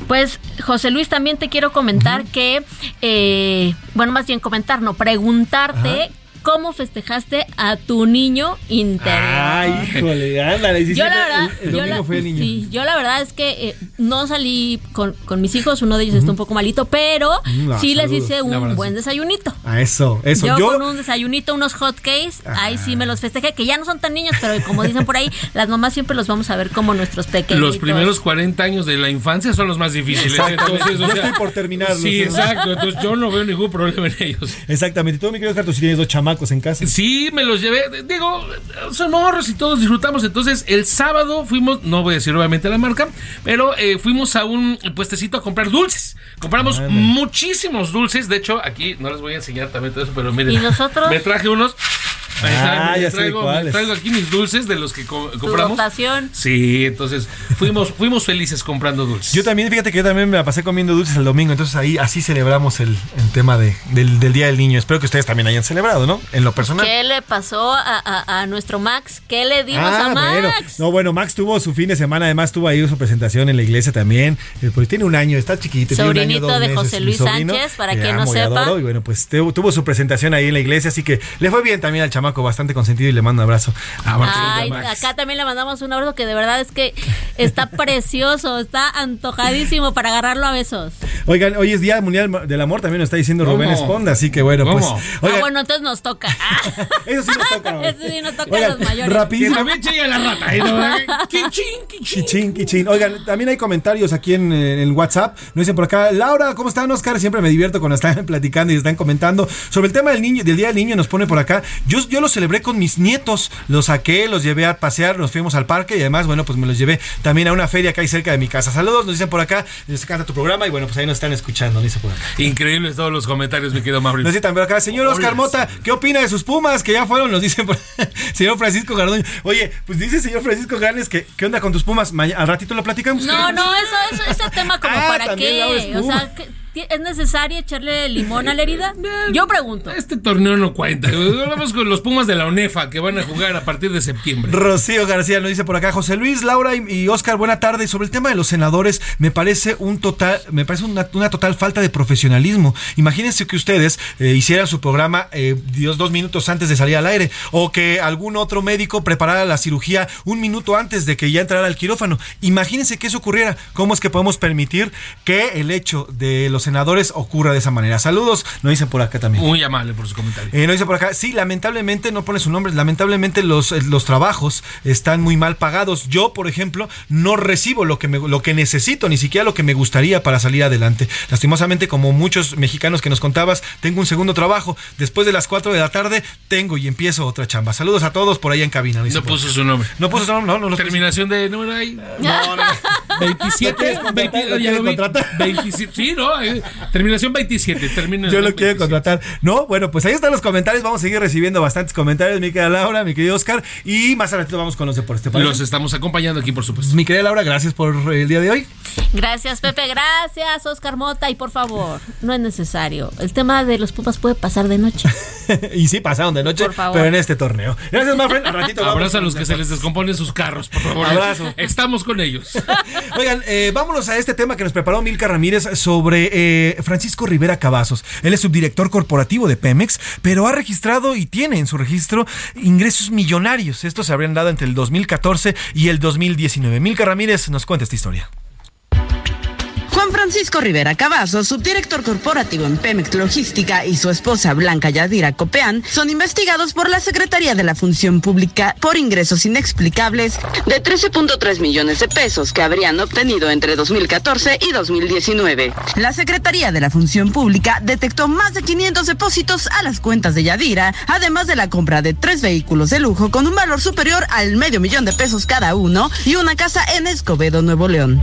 Pues, José Luis, también te quiero comentar que, eh, bueno, más bien comentar, no, preguntarte cómo festejaste a tu niño interior. Ay, híjole, ándale. sí, Yo la verdad, el, el yo la, fue el niño. sí, yo la verdad es que eh, no salí con, con mis hijos, uno de ellos está un poco malito, pero Mm, ah, sí les hice Un buen desayunito. Ah, eso, eso. Yo, Yo, con un desayunito, unos hot cakes, ahí sí me los festejé, que ya no son tan niños, pero como dicen por ahí, las mamás siempre los vamos a ver como nuestros pequeños. Los primeros 40 años de la infancia son los más difíciles. Exactamente. Entonces, o Yo sea, estoy por terminarlos, Sí, ¿no? exacto. Entonces yo no veo ningún problema en ellos. exactamente. Tú, mi querido Carlos, si tienes dos chamacos en casa. Sí, me los llevé. Digo, son morros y todos disfrutamos. Entonces, el sábado fuimos, no voy a decir obviamente la marca, pero eh, fuimos a un puestecito a comprar dulces. Compramos muchísimos dulces. De hecho, aquí no les voy a enseñar también todo eso, pero miren. ¿Y nosotros? Me traje unos. Ah, ya sé traigo, cuáles. traigo aquí mis dulces de los que co- compramos. rotación. Sí, entonces fuimos, fuimos felices comprando dulces. Yo también, fíjate que yo también me la pasé comiendo dulces el domingo, entonces ahí así celebramos el, el tema de, del, del Día del Niño. Espero que ustedes también hayan celebrado, ¿no? En lo personal. ¿Qué le pasó a, a- a nuestro Max? ¿Qué le dimos Ah, a Max? bueno. No, bueno, Max tuvo su fin de semana, además tuvo ahí su presentación en la iglesia también. Eh, Pues tiene un año, está chiquito. tiene un año, Sobrinito dos de meses, José Luis sobrino. Sánchez, para quien no sepa. adoro, Y bueno, pues tuvo, tuvo su presentación ahí en la iglesia, así que le fue bien también al chamaco, bastante consentido y le mando un abrazo. Ay, acá también le mandamos un abrazo que de verdad es que está precioso, está antojadísimo para agarrarlo a besos. Oigan, hoy es Día Mundial del Amor, también nos está diciendo ¿Cómo? Rubén Esponda, así que bueno, pues. ¿Cómo? Oigan, ah, bueno, entonces nos toca. Ah, eso sí nos toca. eso sí nos toca Oigan, a los mayores. rapidísimo. Que también la rata. ¿eh? ¿no? Quichín, quichín. Quichín, quichín. Oigan, también hay comentarios aquí en, eh, en WhatsApp. Nos dicen por acá, Laura, ¿cómo están, Oscar? Siempre me divierto cuando están platicando y están comentando. Sobre el tema del niño, del Día del Niño, nos pone por acá. Yo, yo lo celebré con mis nietos. Los saqué, los llevé a pasear, nos fuimos al parque y además, bueno, pues me los llevé también a una feria que hay cerca de mi casa. Saludos, nos dicen por acá. Les encanta tu programa y bueno, pues ahí nos están escuchando, nos dice por acá. Increíbles todos los comentarios, mi querido Mauricio. Nos dice también por acá, señor Oscar. Mota, ¿qué opina de sus pumas? Que ya fueron, nos dice por- señor Francisco Gardoño. Oye, pues dice señor Francisco Garnes que ¿qué onda con tus pumas? Ma- al ratito lo platicamos. No, no, eso, eso, ese tema como Ah, para qué. O sea, ¿qué- ti- ¿es necesario echarle limón a la herida? Yo pregunto. Este torneo no cuenta. Vamos con los Pumas de la UNEFA que van a jugar a partir de septiembre. Rocío García nos dice por acá, José Luis, Laura y, y Oscar, buena tarde. Sobre el tema de los senadores, me parece un total, me parece una, una total falta de profesionalismo. Imagínense que ustedes eh, hicieran su programa eh, Dios dos minutos antes de salir al aire, o que algún otro médico preparara la cirugía un minuto antes de que ya entrara al quirófano. Imagínense que eso ocurriera. ¿Cómo es que podemos permitir que el hecho de los senadores ocurra de esa manera? Saludos, nos dicen por acá también. Muy amable por su comentario. Eh, nos dice por acá, sí, lamentablemente no pone su nombre, lamentablemente los, eh, los trabajos están muy mal pagados. Yo, por ejemplo, no recibo lo que, me- lo que necesito, ni siquiera lo que me gustaría para salir adelante. Lastimosamente, como muchos mexicanos que nos contabas, tengo un segundo trabajo. Después de las 4 de la tarde, tengo y empiezo otra chamba. Saludos a todos por ahí en cabina. No puso su nombre. No puso su nombre, no, no. Terminación de número ahí. No, no, no. 27, ¿Lo quieres 20, contratar? ¿Lo ya lo vi. contratar? 27, sí, ¿no? Eh, Terminación 27. Termina Yo lo quiero contratar. No, bueno, pues ahí están los comentarios. Vamos a seguir recibiendo bastantes comentarios, mi querida Laura, mi querido Oscar. Y más adelante vamos con los deportes. ¿te? Los estamos acompañando aquí, por supuesto. Mi querida Laura, gracias por el día de hoy. Gracias, Pepe. Gracias, Oscar Mota. Y por favor, no es necesario. El tema de los pupas puede pasar de noche. y sí, pasaron de noche, Por favor. pero en este torneo. Gracias, Manfred. Al ratito Abraza a los que se les descomponen sus carros, por favor. Abrazo. Estamos con ellos. Oigan, eh, vámonos a este tema que nos preparó Milka Ramírez sobre eh, Francisco Rivera Cavazos. Él es subdirector corporativo de Pemex, pero ha registrado y tiene en su registro ingresos millonarios. Estos se habrían dado entre el 2014 y el 2019. Milka Ramírez nos cuenta esta historia. Juan Francisco Rivera Cavazos, subdirector corporativo en Pemex Logística, y su esposa Blanca Yadira Copeán son investigados por la Secretaría de la Función Pública por ingresos inexplicables de 13.3 millones de pesos que habrían obtenido entre 2014 y 2019. La Secretaría de la Función Pública detectó más de 500 depósitos a las cuentas de Yadira, además de la compra de tres vehículos de lujo con un valor superior al medio millón de pesos cada uno y una casa en Escobedo, Nuevo León.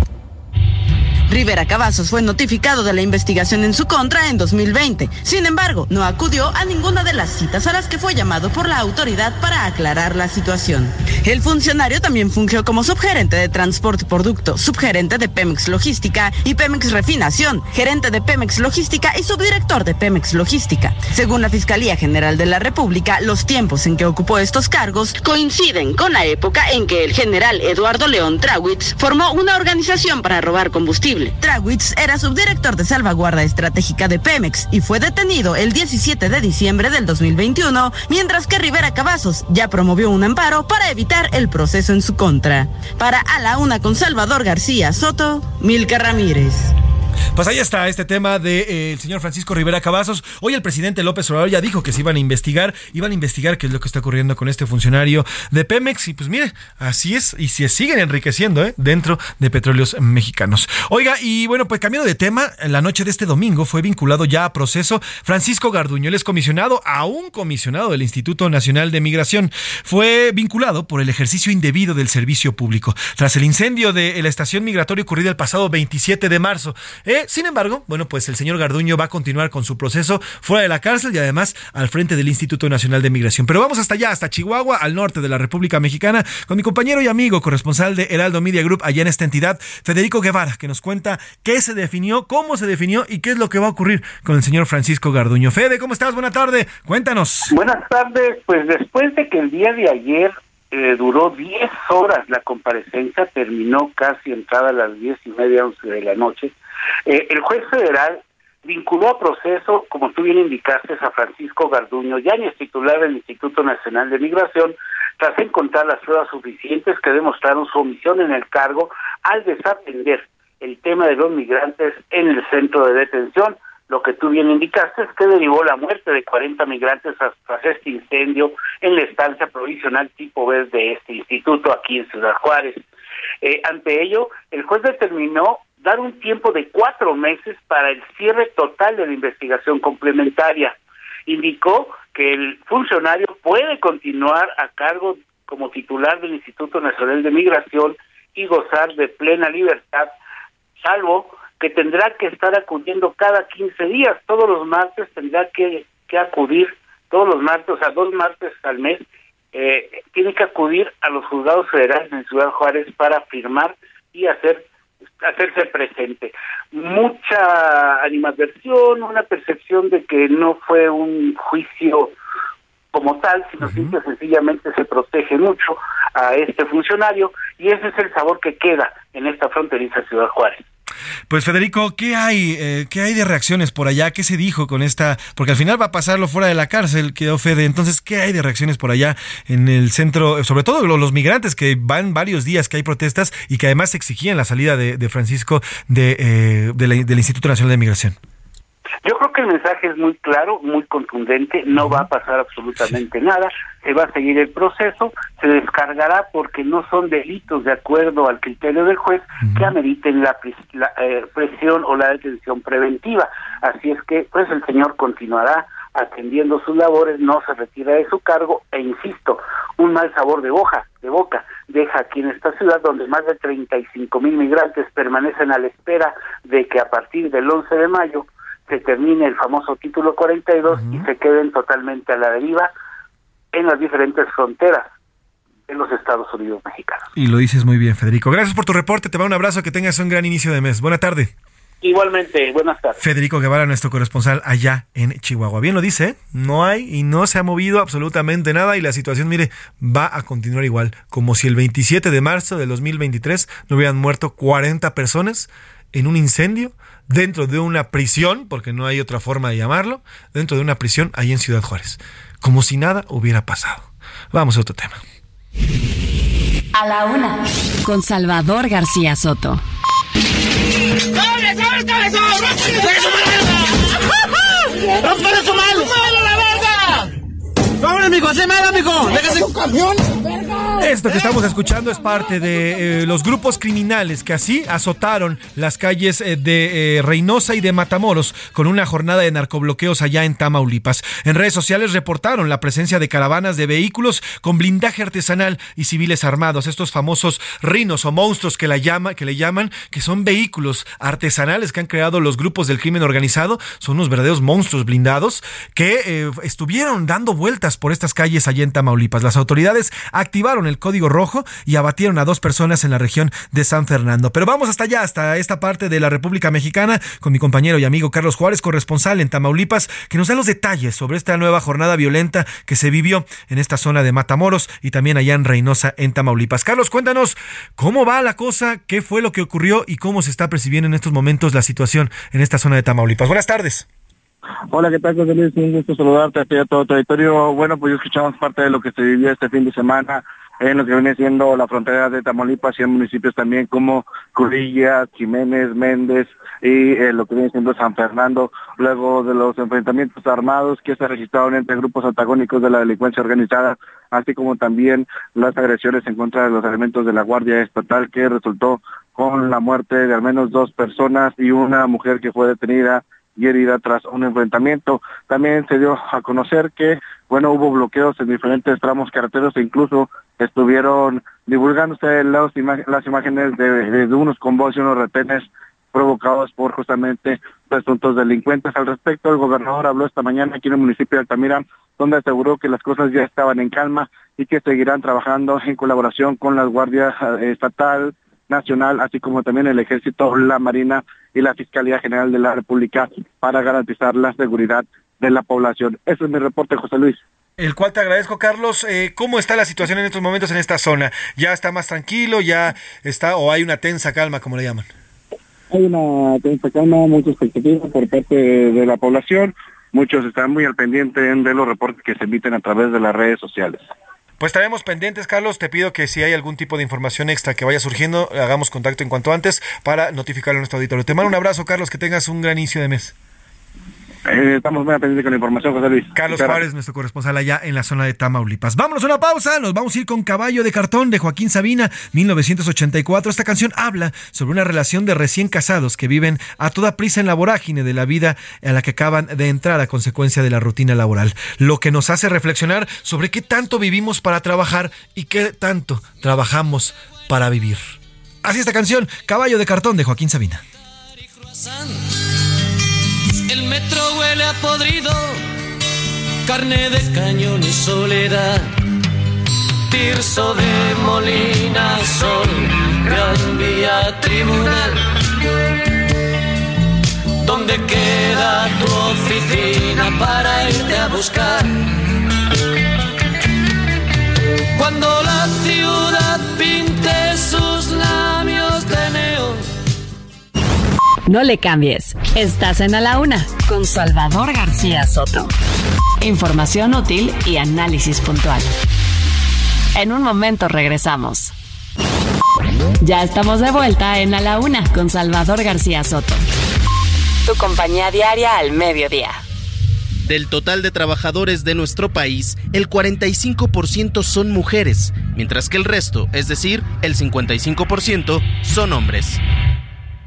Rivera Cavazos fue notificado de la investigación en su contra en 2020. Sin embargo, no acudió a ninguna de las citas a las que fue llamado por la autoridad para aclarar la situación. El funcionario también fungió como subgerente de Transporte Producto, subgerente de Pemex Logística y Pemex Refinación, gerente de Pemex Logística y subdirector de Pemex Logística. Según la Fiscalía General de la República, los tiempos en que ocupó estos cargos coinciden con la época en que el general Eduardo León Trawitz formó una organización para robar combustible. Trawitz era subdirector de salvaguarda estratégica de Pemex y fue detenido el 17 de diciembre del 2021, mientras que Rivera Cavazos ya promovió un amparo para evitar el proceso en su contra. Para A la Una con Salvador García Soto, Milka Ramírez. Pues ahí está este tema del de, eh, señor Francisco Rivera Cavazos. Hoy el presidente López Obrador ya dijo que se iban a investigar, iban a investigar qué es lo que está ocurriendo con este funcionario de Pemex. Y pues mire, así es, y se siguen enriqueciendo ¿eh? dentro de petróleos mexicanos. Oiga, y bueno, pues cambiando de tema, la noche de este domingo fue vinculado ya a proceso Francisco Garduño. Él es comisionado, a un comisionado del Instituto Nacional de Migración. Fue vinculado por el ejercicio indebido del servicio público. Tras el incendio de la estación migratoria ocurrida el pasado 27 de marzo. Eh, sin embargo, bueno, pues el señor Garduño va a continuar con su proceso fuera de la cárcel y además al frente del Instituto Nacional de Migración. Pero vamos hasta allá, hasta Chihuahua, al norte de la República Mexicana, con mi compañero y amigo corresponsal de Heraldo Media Group allá en esta entidad, Federico Guevara, que nos cuenta qué se definió, cómo se definió y qué es lo que va a ocurrir con el señor Francisco Garduño. Fede, ¿cómo estás? Buena tarde, cuéntanos. Buenas tardes, pues después de que el día de ayer eh, duró 10 horas la comparecencia, terminó casi entrada a las 10 y media, 11 de la noche, eh, el juez federal vinculó a proceso, como tú bien indicaste, a Francisco Garduño, es titular del Instituto Nacional de Migración, tras encontrar las pruebas suficientes que demostraron su omisión en el cargo al desatender el tema de los migrantes en el centro de detención. Lo que tú bien indicaste es que derivó la muerte de 40 migrantes tras este incendio en la estancia provisional tipo B de este instituto aquí en Ciudad Juárez. Eh, ante ello, el juez determinó dar un tiempo de cuatro meses para el cierre total de la investigación complementaria. Indicó que el funcionario puede continuar a cargo como titular del Instituto Nacional de Migración y gozar de plena libertad, salvo que tendrá que estar acudiendo cada 15 días. Todos los martes tendrá que, acudir, todos los martes, o sea, dos martes al mes, eh, tiene que acudir a los juzgados federales en Ciudad Juárez para firmar y hacer hacerse presente. Mucha animadversión, una percepción de que no fue un juicio como tal, sino que sencillamente se protege mucho a este funcionario y ese es el sabor que queda en esta fronteriza Ciudad Juárez. Pues Federico, ¿qué hay, eh, ¿qué hay de reacciones por allá? ¿Qué se dijo con esta? Porque al final va a pasarlo fuera de la cárcel, quedó Fede. Entonces, ¿qué hay de reacciones por allá en el centro? Sobre todo los, migrantes que van varios días que hay protestas y que además exigían la salida de, Francisco de, eh, del Instituto Nacional de Migración. Yo creo que el mensaje es muy claro, muy contundente, no va a pasar absolutamente nada, se va a seguir el proceso, se descargará porque no son delitos de acuerdo al criterio del juez que ameriten la, eh, presión o la detención preventiva. Así es que pues el señor continuará atendiendo sus labores, no se retira de su cargo e insisto, un mal sabor de boca, de boca deja aquí en esta ciudad donde más de 35 mil migrantes permanecen a la espera de que a partir del 11 de mayo se termine el famoso título 42 y se queden totalmente a la deriva en las diferentes fronteras de los Estados Unidos mexicanos. Y lo dices muy bien, Federico. Gracias por tu reporte, te va un abrazo, que tengas un gran inicio de mes. Buena tarde. Igualmente, buenas tardes. Federico Guevara, nuestro corresponsal allá en Chihuahua. Bien lo dice, ¿eh? no hay y no se ha movido absolutamente nada y la situación, mire, va a continuar igual, como si el 27 de marzo de 2023 no hubieran muerto 40 personas en un incendio dentro de una prisión, porque no hay otra forma de llamarlo, dentro de una prisión ahí en Ciudad Juárez, como si nada hubiera pasado. Vamos a otro tema. A la una, con Salvador García Soto. ¡Sobre, sobre, cabezón! ¡Rómpele su mano! ¡Rómpele su mano! ¡Rómpele la verga! ¡Sobre mal, mijo, hace mal, mijo. Déjase. Esto que estamos escuchando es parte de eh, los grupos criminales que así azotaron las calles eh, de eh, Reynosa y de Matamoros con una jornada de narcobloqueos allá en Tamaulipas. En redes sociales reportaron la presencia de caravanas de vehículos con blindaje artesanal y civiles armados, estos famosos rinos o monstruos que, la llama, que le llaman, que son vehículos artesanales que han creado los grupos del crimen organizado, son unos verdaderos monstruos blindados que estuvieron dando vueltas por estas calles allá en Tamaulipas. Las autoridades activaron el código rojo y abatieron a dos personas en la región de San Fernando. Pero vamos hasta allá, hasta esta parte de la República Mexicana, con mi compañero y amigo Carlos Juárez, corresponsal en Tamaulipas, que nos da los detalles sobre esta nueva jornada violenta que se vivió en esta zona de Matamoros y también allá en Reynosa, en Tamaulipas. Carlos, cuéntanos cómo va la cosa, qué fue lo que ocurrió y cómo se está percibiendo en estos momentos la situación en esta zona de Tamaulipas. Buenas tardes. Hola, ¿qué tal, José Luis? Un gusto saludarte a todo el territorio. Bueno, pues escuchamos parte de lo que se vivió este fin de semana en lo que viene siendo la frontera de Tamaulipas y en municipios también como Curilla, Jiménez, Méndez y eh, lo que viene siendo San Fernando, luego de los enfrentamientos armados que se registraron entre grupos antagónicos de la delincuencia organizada, así como también las agresiones en contra de los elementos de la Guardia Estatal que resultó con la muerte de al menos dos personas y una mujer que fue detenida y tras un enfrentamiento. También se dio a conocer que, bueno, hubo bloqueos en diferentes tramos carreteros e incluso estuvieron divulgándose las, las imágenes de, unos convoys y unos retenes provocados por justamente presuntos delincuentes. Al respecto, el gobernador habló esta mañana aquí en el municipio de Altamira, donde aseguró que las cosas ya estaban en calma y que seguirán trabajando en colaboración con la Guardia eh, Estatal, Nacional, así como también el Ejército, la Marina y la Fiscalía General de la República para garantizar la seguridad de la población. Ese es mi reporte, José Luis. El cual te agradezco, Carlos. Eh, ¿Cómo está la situación en estos momentos en esta zona? ¿Ya está más tranquilo? ¿Ya está o hay una tensa calma, como le llaman? Hay una tensa calma, mucha expectativa por parte de la población. Muchos están muy al pendiente de los reportes que se emiten a través de las redes sociales. Pues estaremos pendientes, Carlos. Te pido que si hay algún tipo de información extra que vaya surgiendo, hagamos contacto en cuanto antes para notificarlo a nuestro auditorio. Te mando un abrazo, Carlos, que tengas un gran inicio de mes. Eh, estamos muy atentos con la información, José Luis. Carlos Juárez, nuestro corresponsal allá en la zona de Tamaulipas. Vámonos a una pausa, nos vamos a ir con Caballo de Cartón de Joaquín Sabina, 1984. Esta canción habla sobre una relación de recién casados que viven a toda prisa en la vorágine de la vida a la que acaban de entrar a consecuencia de la rutina laboral. Lo que nos hace reflexionar sobre qué tanto vivimos para trabajar y qué tanto trabajamos para vivir. Así esta canción, Caballo de Cartón de Joaquín Sabina. Metro huele a podrido, carne de cañón y soledad. Tirso de Molina, Sol, Gran Vía Tribunal. ¿Dónde queda tu oficina para irte a buscar? Cuando la ciudad pinte no le cambies. Estás en A la Una con Salvador García Soto. Información útil y análisis puntual. En un momento regresamos. Ya estamos de vuelta en A la Una con Salvador García Soto. Tu compañía diaria al mediodía. Del total de trabajadores de nuestro país, el 45% son mujeres, mientras que el resto, es decir, el 55%, son hombres.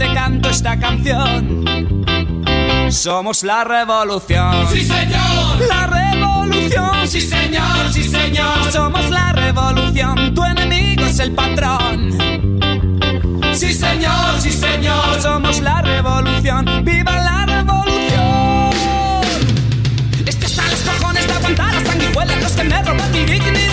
Te canto esta canción. Somos la revolución. Sí, señor. La revolución. Sí, señor, sí, señor. Somos la revolución. Tu enemigo es el patrón. Sí, señor, sí, señor. Somos la revolución. ¡Viva la revolución! Este está los cojones de aguantar a sanguijuelas los que me roban mi dignidad.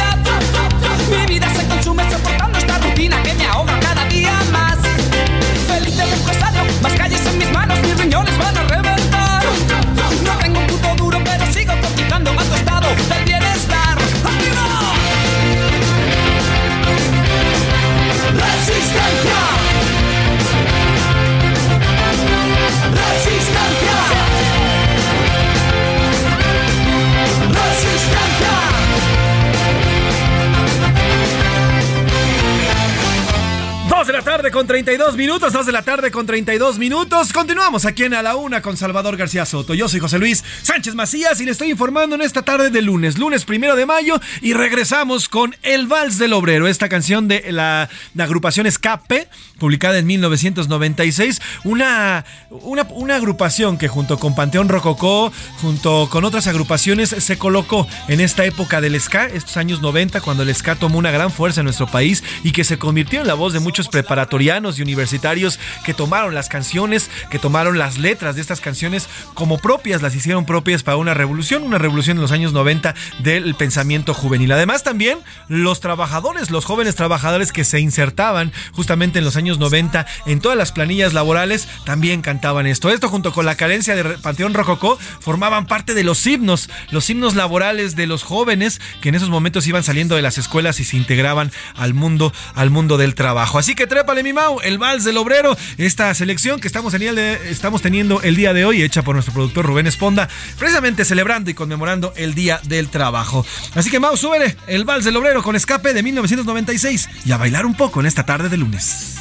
Con 32 minutos, 2 de la tarde con 32 minutos. Continuamos aquí en A la Una con Salvador García Soto. Yo soy José Luis Sánchez Macías y le estoy informando en esta tarde de lunes, lunes primero de mayo, y regresamos con El Vals del Obrero, esta canción de la, agrupación Escape, publicada en 1996. Una, una, agrupación que junto con Panteón Rococó, junto con otras agrupaciones, se colocó en esta época del ska, estos años 90, cuando el ska tomó una gran fuerza en nuestro país y que se convirtió en la voz de muchos preparatorianos y universitarios que tomaron las canciones, que tomaron las letras de estas canciones como propias, las hicieron propias para una revolución, una revolución en los años 90 del pensamiento juvenil. Además también los trabajadores, los jóvenes trabajadores que se insertaban justamente en los años 90 en todas las planillas laborales, también cantaban esto. Esto junto con la carencia de Panteón Rococó formaban parte de los himnos, los himnos laborales de los jóvenes que en esos momentos iban saliendo de las escuelas y se integraban al mundo, al mundo del trabajo. Así que trépale mi Mau, el vals del obrero, esta selección que estamos teniendo, estamos teniendo el día de hoy, hecha por nuestro productor Rubén Esponda, precisamente celebrando y conmemorando el Día del Trabajo. Así que Mau, súbele el vals del obrero con escape de 1996 y a bailar un poco en esta tarde de lunes.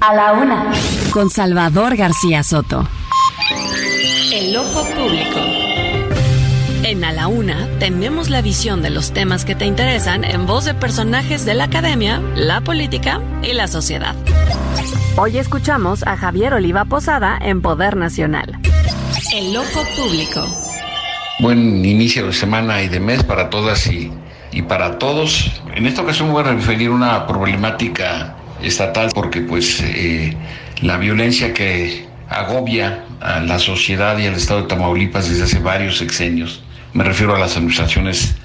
A la una, con Salvador García Soto. El ojo público. En A la Una tenemos la visión de los temas que te interesan en voz de personajes de la academia, la política y la sociedad. Hoy escuchamos a Javier Oliva Posada en Poder Nacional. El ojo público. Buen inicio de semana y de mes para todas y, y para todos. En esta ocasión voy a referir una problemática estatal porque pues eh, la violencia que agobia a la sociedad y al estado de Tamaulipas desde hace varios sexenios, me refiero a las administraciones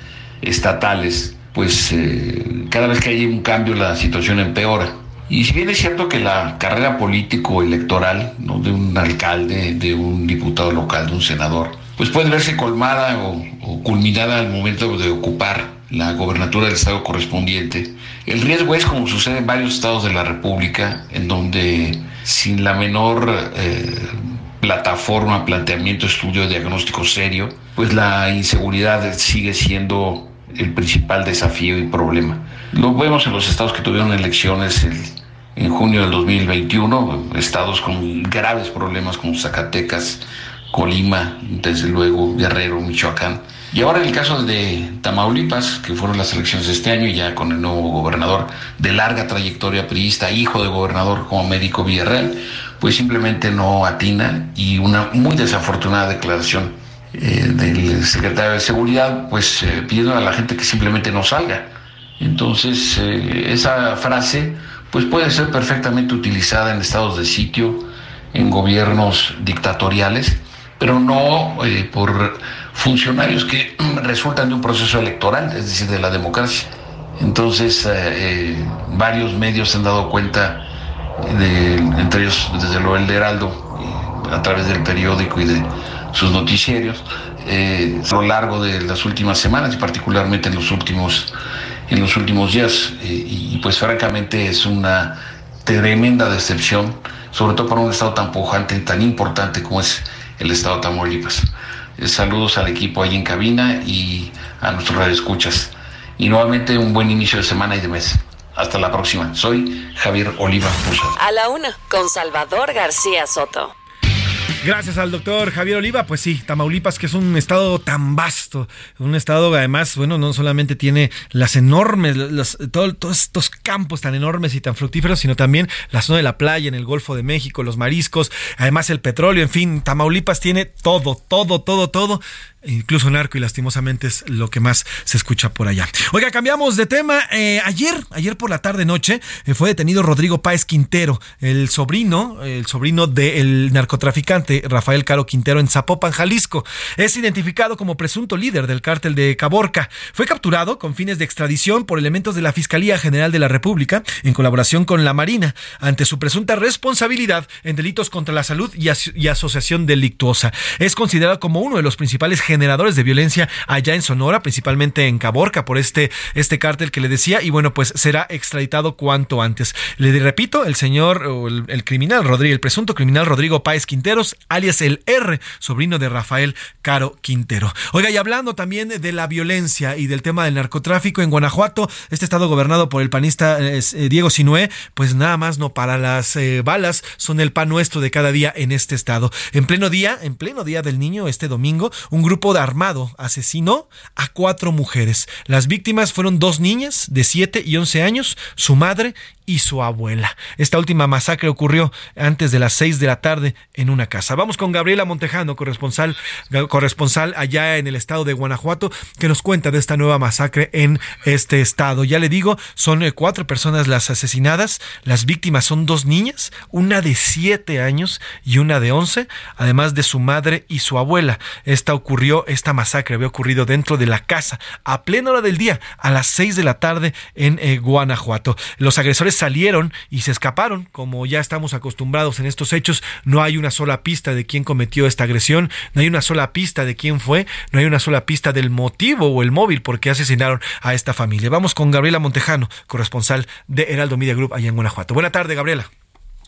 estatales, pues eh, cada vez que hay un cambio la situación empeora. Y si bien es cierto que la carrera político-electoral ¿no? de un alcalde, de un diputado local, de un senador, pues puede verse colmada o, o culminada al momento de ocupar la gobernatura del estado correspondiente. El riesgo es, como sucede en varios estados de la República, en donde sin la menor eh, plataforma, planteamiento, estudio, diagnóstico serio, pues la inseguridad sigue siendo el principal desafío y problema. Lo vemos en los estados que tuvieron elecciones el, en junio del 2021, estados con graves problemas como Zacatecas, Colima, desde luego Guerrero, Michoacán. Y ahora en el caso de Tamaulipas, que fueron las elecciones de este año, ya con el nuevo gobernador de larga trayectoria priista, hijo de gobernador como médico Villarreal, pues simplemente no atina y una muy desafortunada declaración eh, del secretario de Seguridad, pues eh, pidiendo a la gente que simplemente no salga. Entonces, eh, esa frase pues puede ser perfectamente utilizada en estados de sitio, en gobiernos dictatoriales, pero no por funcionarios que resultan de un proceso electoral, es decir, de la democracia. Entonces, eh, varios medios se han dado cuenta, entre ellos, desde luego el de Heraldo, a través del periódico y de sus noticiarios, eh, a lo largo de las últimas semanas y particularmente en los últimos, en los últimos días. y pues francamente es una tremenda decepción, sobre todo para un estado tan pujante y tan importante como es el estado de Tamaulipas. Saludos al equipo ahí en cabina y a nuestros radioescuchas. Y nuevamente un buen inicio de semana y de mes. Hasta la próxima. Soy Javier Oliva A la una, con Salvador García Soto. Gracias al doctor Javier Oliva. Pues sí, Tamaulipas, que es un estado tan vasto, un estado además, bueno, no solamente tiene las enormes, los, todos estos campos tan enormes y tan fructíferos, sino también la zona de la playa en el Golfo de México, los mariscos, además el petróleo, en fin, Tamaulipas tiene todo, todo, todo, todo incluso narco y lastimosamente es lo que más se escucha por allá. Oiga, cambiamos de tema. Eh, ayer, ayer por la tarde noche, eh, fue detenido Rodrigo Páez Quintero, el sobrino, el sobrino del narcotraficante Rafael Caro Quintero en Zapopan, Jalisco. Es identificado como presunto líder del cártel de Caborca. Fue capturado con fines de extradición por elementos de la Fiscalía General de la República en colaboración con la Marina ante su presunta responsabilidad en delitos contra la salud y, y asociación delictuosa. Es considerado como uno de los principales generadores de violencia allá en Sonora, principalmente en Caborca, por este, este cártel que le decía, y bueno, pues será extraditado cuanto antes. Le repito, el señor, el, el criminal Rodrigo, el presunto criminal Rodrigo Páez Quinteros, alias el R, sobrino de Rafael Caro Quintero. Oiga, y hablando también de la violencia y del tema del narcotráfico en Guanajuato, este estado gobernado por el panista eh, Diego Sinué, pues nada más no para las eh, balas, son el pan nuestro de cada día en este estado. En pleno día, en pleno día del niño, este domingo, un grupo de armado asesinó a cuatro mujeres. Las víctimas fueron dos niñas de 7 y 11 años, su madre y su abuela. Esta última masacre ocurrió antes de las 6 de la tarde en una casa. Vamos con Gabriela Montejano, corresponsal, corresponsal allá en el estado de Guanajuato, que nos cuenta de esta nueva masacre en este estado. Ya le digo, son eh, cuatro personas las asesinadas. Las víctimas son dos niñas, una de 7 años y una de 11, además de su madre y su abuela. Esta ocurrió, esta masacre había ocurrido dentro de la casa a plena hora del día, a las 6 de la tarde en eh, Guanajuato. Los agresores salieron y se escaparon, como ya estamos acostumbrados en estos hechos, no hay una sola pista de quién cometió esta agresión, no hay una sola pista de quién fue, no hay una sola pista del motivo o el móvil por qué asesinaron a esta familia. Vamos con Gabriela Montejano, corresponsal de Heraldo Media Group allá en Guanajuato. Buena tarde, Gabriela.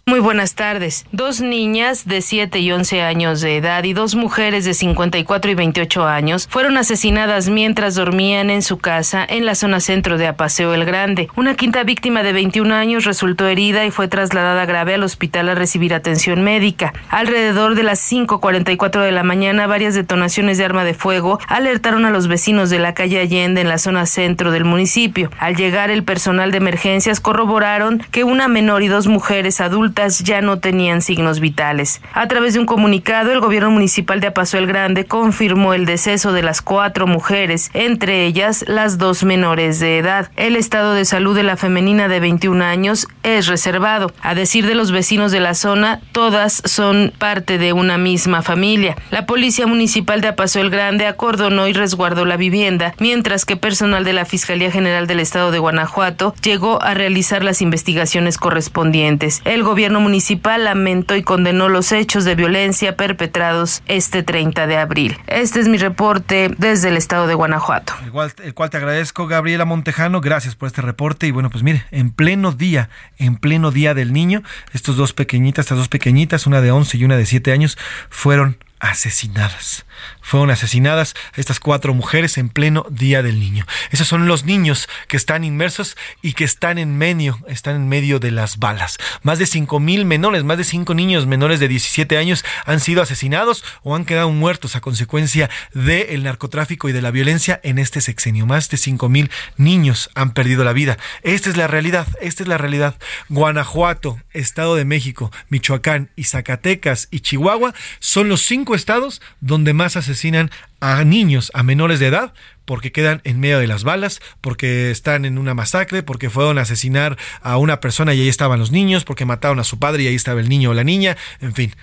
Muy buenas tardes. Dos niñas de 7 y 11 años de edad y dos mujeres de 54 y 28 años fueron asesinadas mientras dormían en su casa en la zona centro de Apaseo el Grande. Una quinta víctima de 21 años resultó herida y fue trasladada grave al hospital a recibir atención médica. Alrededor de las 5.44 de la mañana, varias detonaciones de arma de fuego alertaron a los vecinos de la calle Allende en la zona centro del municipio. Al llegar el personal de emergencias corroboraron que una menor y dos mujeres adultas ya no tenían signos vitales. A través de un comunicado, el gobierno municipal de Apaso el Grande confirmó el deceso de las cuatro mujeres, entre ellas las dos menores de edad. El estado de salud de la femenina de 21 años es reservado. A decir de los vecinos de la zona, todas son parte de una misma familia. La policía municipal de Apaso el Grande acordonó y resguardó la vivienda, mientras que personal de la Fiscalía General del Estado de Guanajuato llegó a realizar las investigaciones correspondientes. El gobierno gobierno municipal lamentó y condenó los hechos de violencia perpetrados este 30 de abril. Este es mi reporte desde el estado de Guanajuato. Igual, el cual te agradezco, Gabriela Montejano. Gracias por este reporte. Y bueno, pues mire, en pleno día, en pleno día del niño, estos dos pequeñitas, estas dos pequeñitas, una de 11 y una de 7 años, fueron asesinadas fueron asesinadas estas cuatro mujeres en pleno Día del Niño. Esos son los niños que están inmersos y que están en medio, están en medio de las balas. Más de cinco mil menores, más de cinco niños menores de 17 años han sido asesinados o han quedado muertos a consecuencia del narcotráfico y de la violencia en este sexenio. Más de cinco mil niños han perdido la vida. Esta es la realidad, esta es la realidad. Guanajuato, Estado de México, Michoacán y Zacatecas y Chihuahua son los cinco estados donde más asesinan a niños, a menores de edad, porque quedan en medio de las balas, porque están en una masacre, porque fueron a asesinar a una persona y ahí estaban los niños, porque mataron a su padre y ahí estaba el niño o la niña, en fin.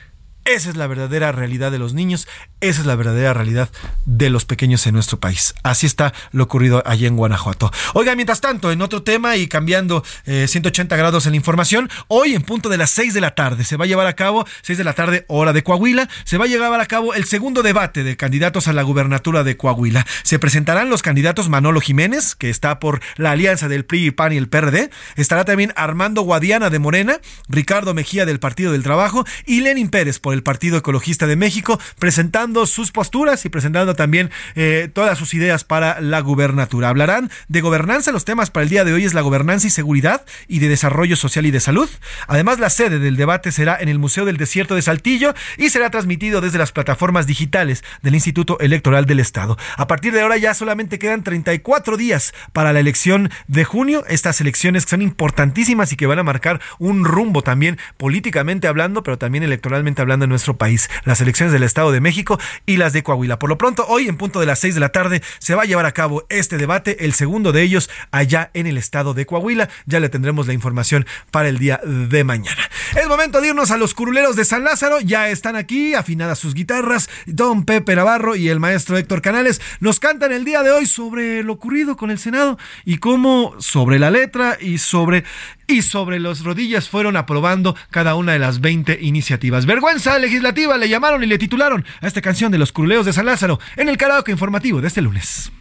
Esa es la verdadera realidad de los niños, esa es la verdadera realidad de los pequeños en nuestro país. Así está lo ocurrido allí en Guanajuato. Oiga, mientras tanto, en otro tema y cambiando 180 eh, grados en la información, hoy en punto de las 6 de la tarde se va a llevar a cabo, 6 de la tarde, hora de Coahuila, se va a llevar a cabo el segundo debate de candidatos a la gubernatura de Coahuila. Se presentarán los candidatos Manolo Jiménez, que está por la alianza del PRI, PAN y el PRD. Estará también Armando Guadiana de Morena, Ricardo Mejía del Partido del Trabajo y Lenin Pérez por el Partido Ecologista de México, presentando sus posturas y presentando también eh, todas sus ideas para la gubernatura. Hablarán de gobernanza. Los temas para el día de hoy es la gobernanza y seguridad y de desarrollo social y de salud. Además, la sede del debate será en el Museo del Desierto de Saltillo y será transmitido desde las plataformas digitales del Instituto Electoral del Estado. A partir de ahora ya solamente quedan 34 días para la elección de junio. Estas elecciones son importantísimas y que van a marcar un rumbo también políticamente hablando, pero también electoralmente hablando jugando en nuestro país, las elecciones del Estado de México y las de Coahuila. Por lo pronto, hoy en punto de las 6 de la tarde se va a llevar a cabo este debate, el segundo de ellos allá en el Estado de Coahuila. Ya le tendremos la información para el día de mañana. Es momento de irnos a los curuleros de San Lázaro, ya están aquí, afinadas sus guitarras, don Pepe Navarro y el maestro Héctor Canales nos cantan el día de hoy sobre lo ocurrido con el Senado y cómo sobre la letra y sobre y sobre los rodillas fueron aprobando cada una de las 20 iniciativas. Vergüenza legislativa le llamaron y le titularon a esta canción de los curuleos de San Lázaro en el karaoke informativo de este lunes.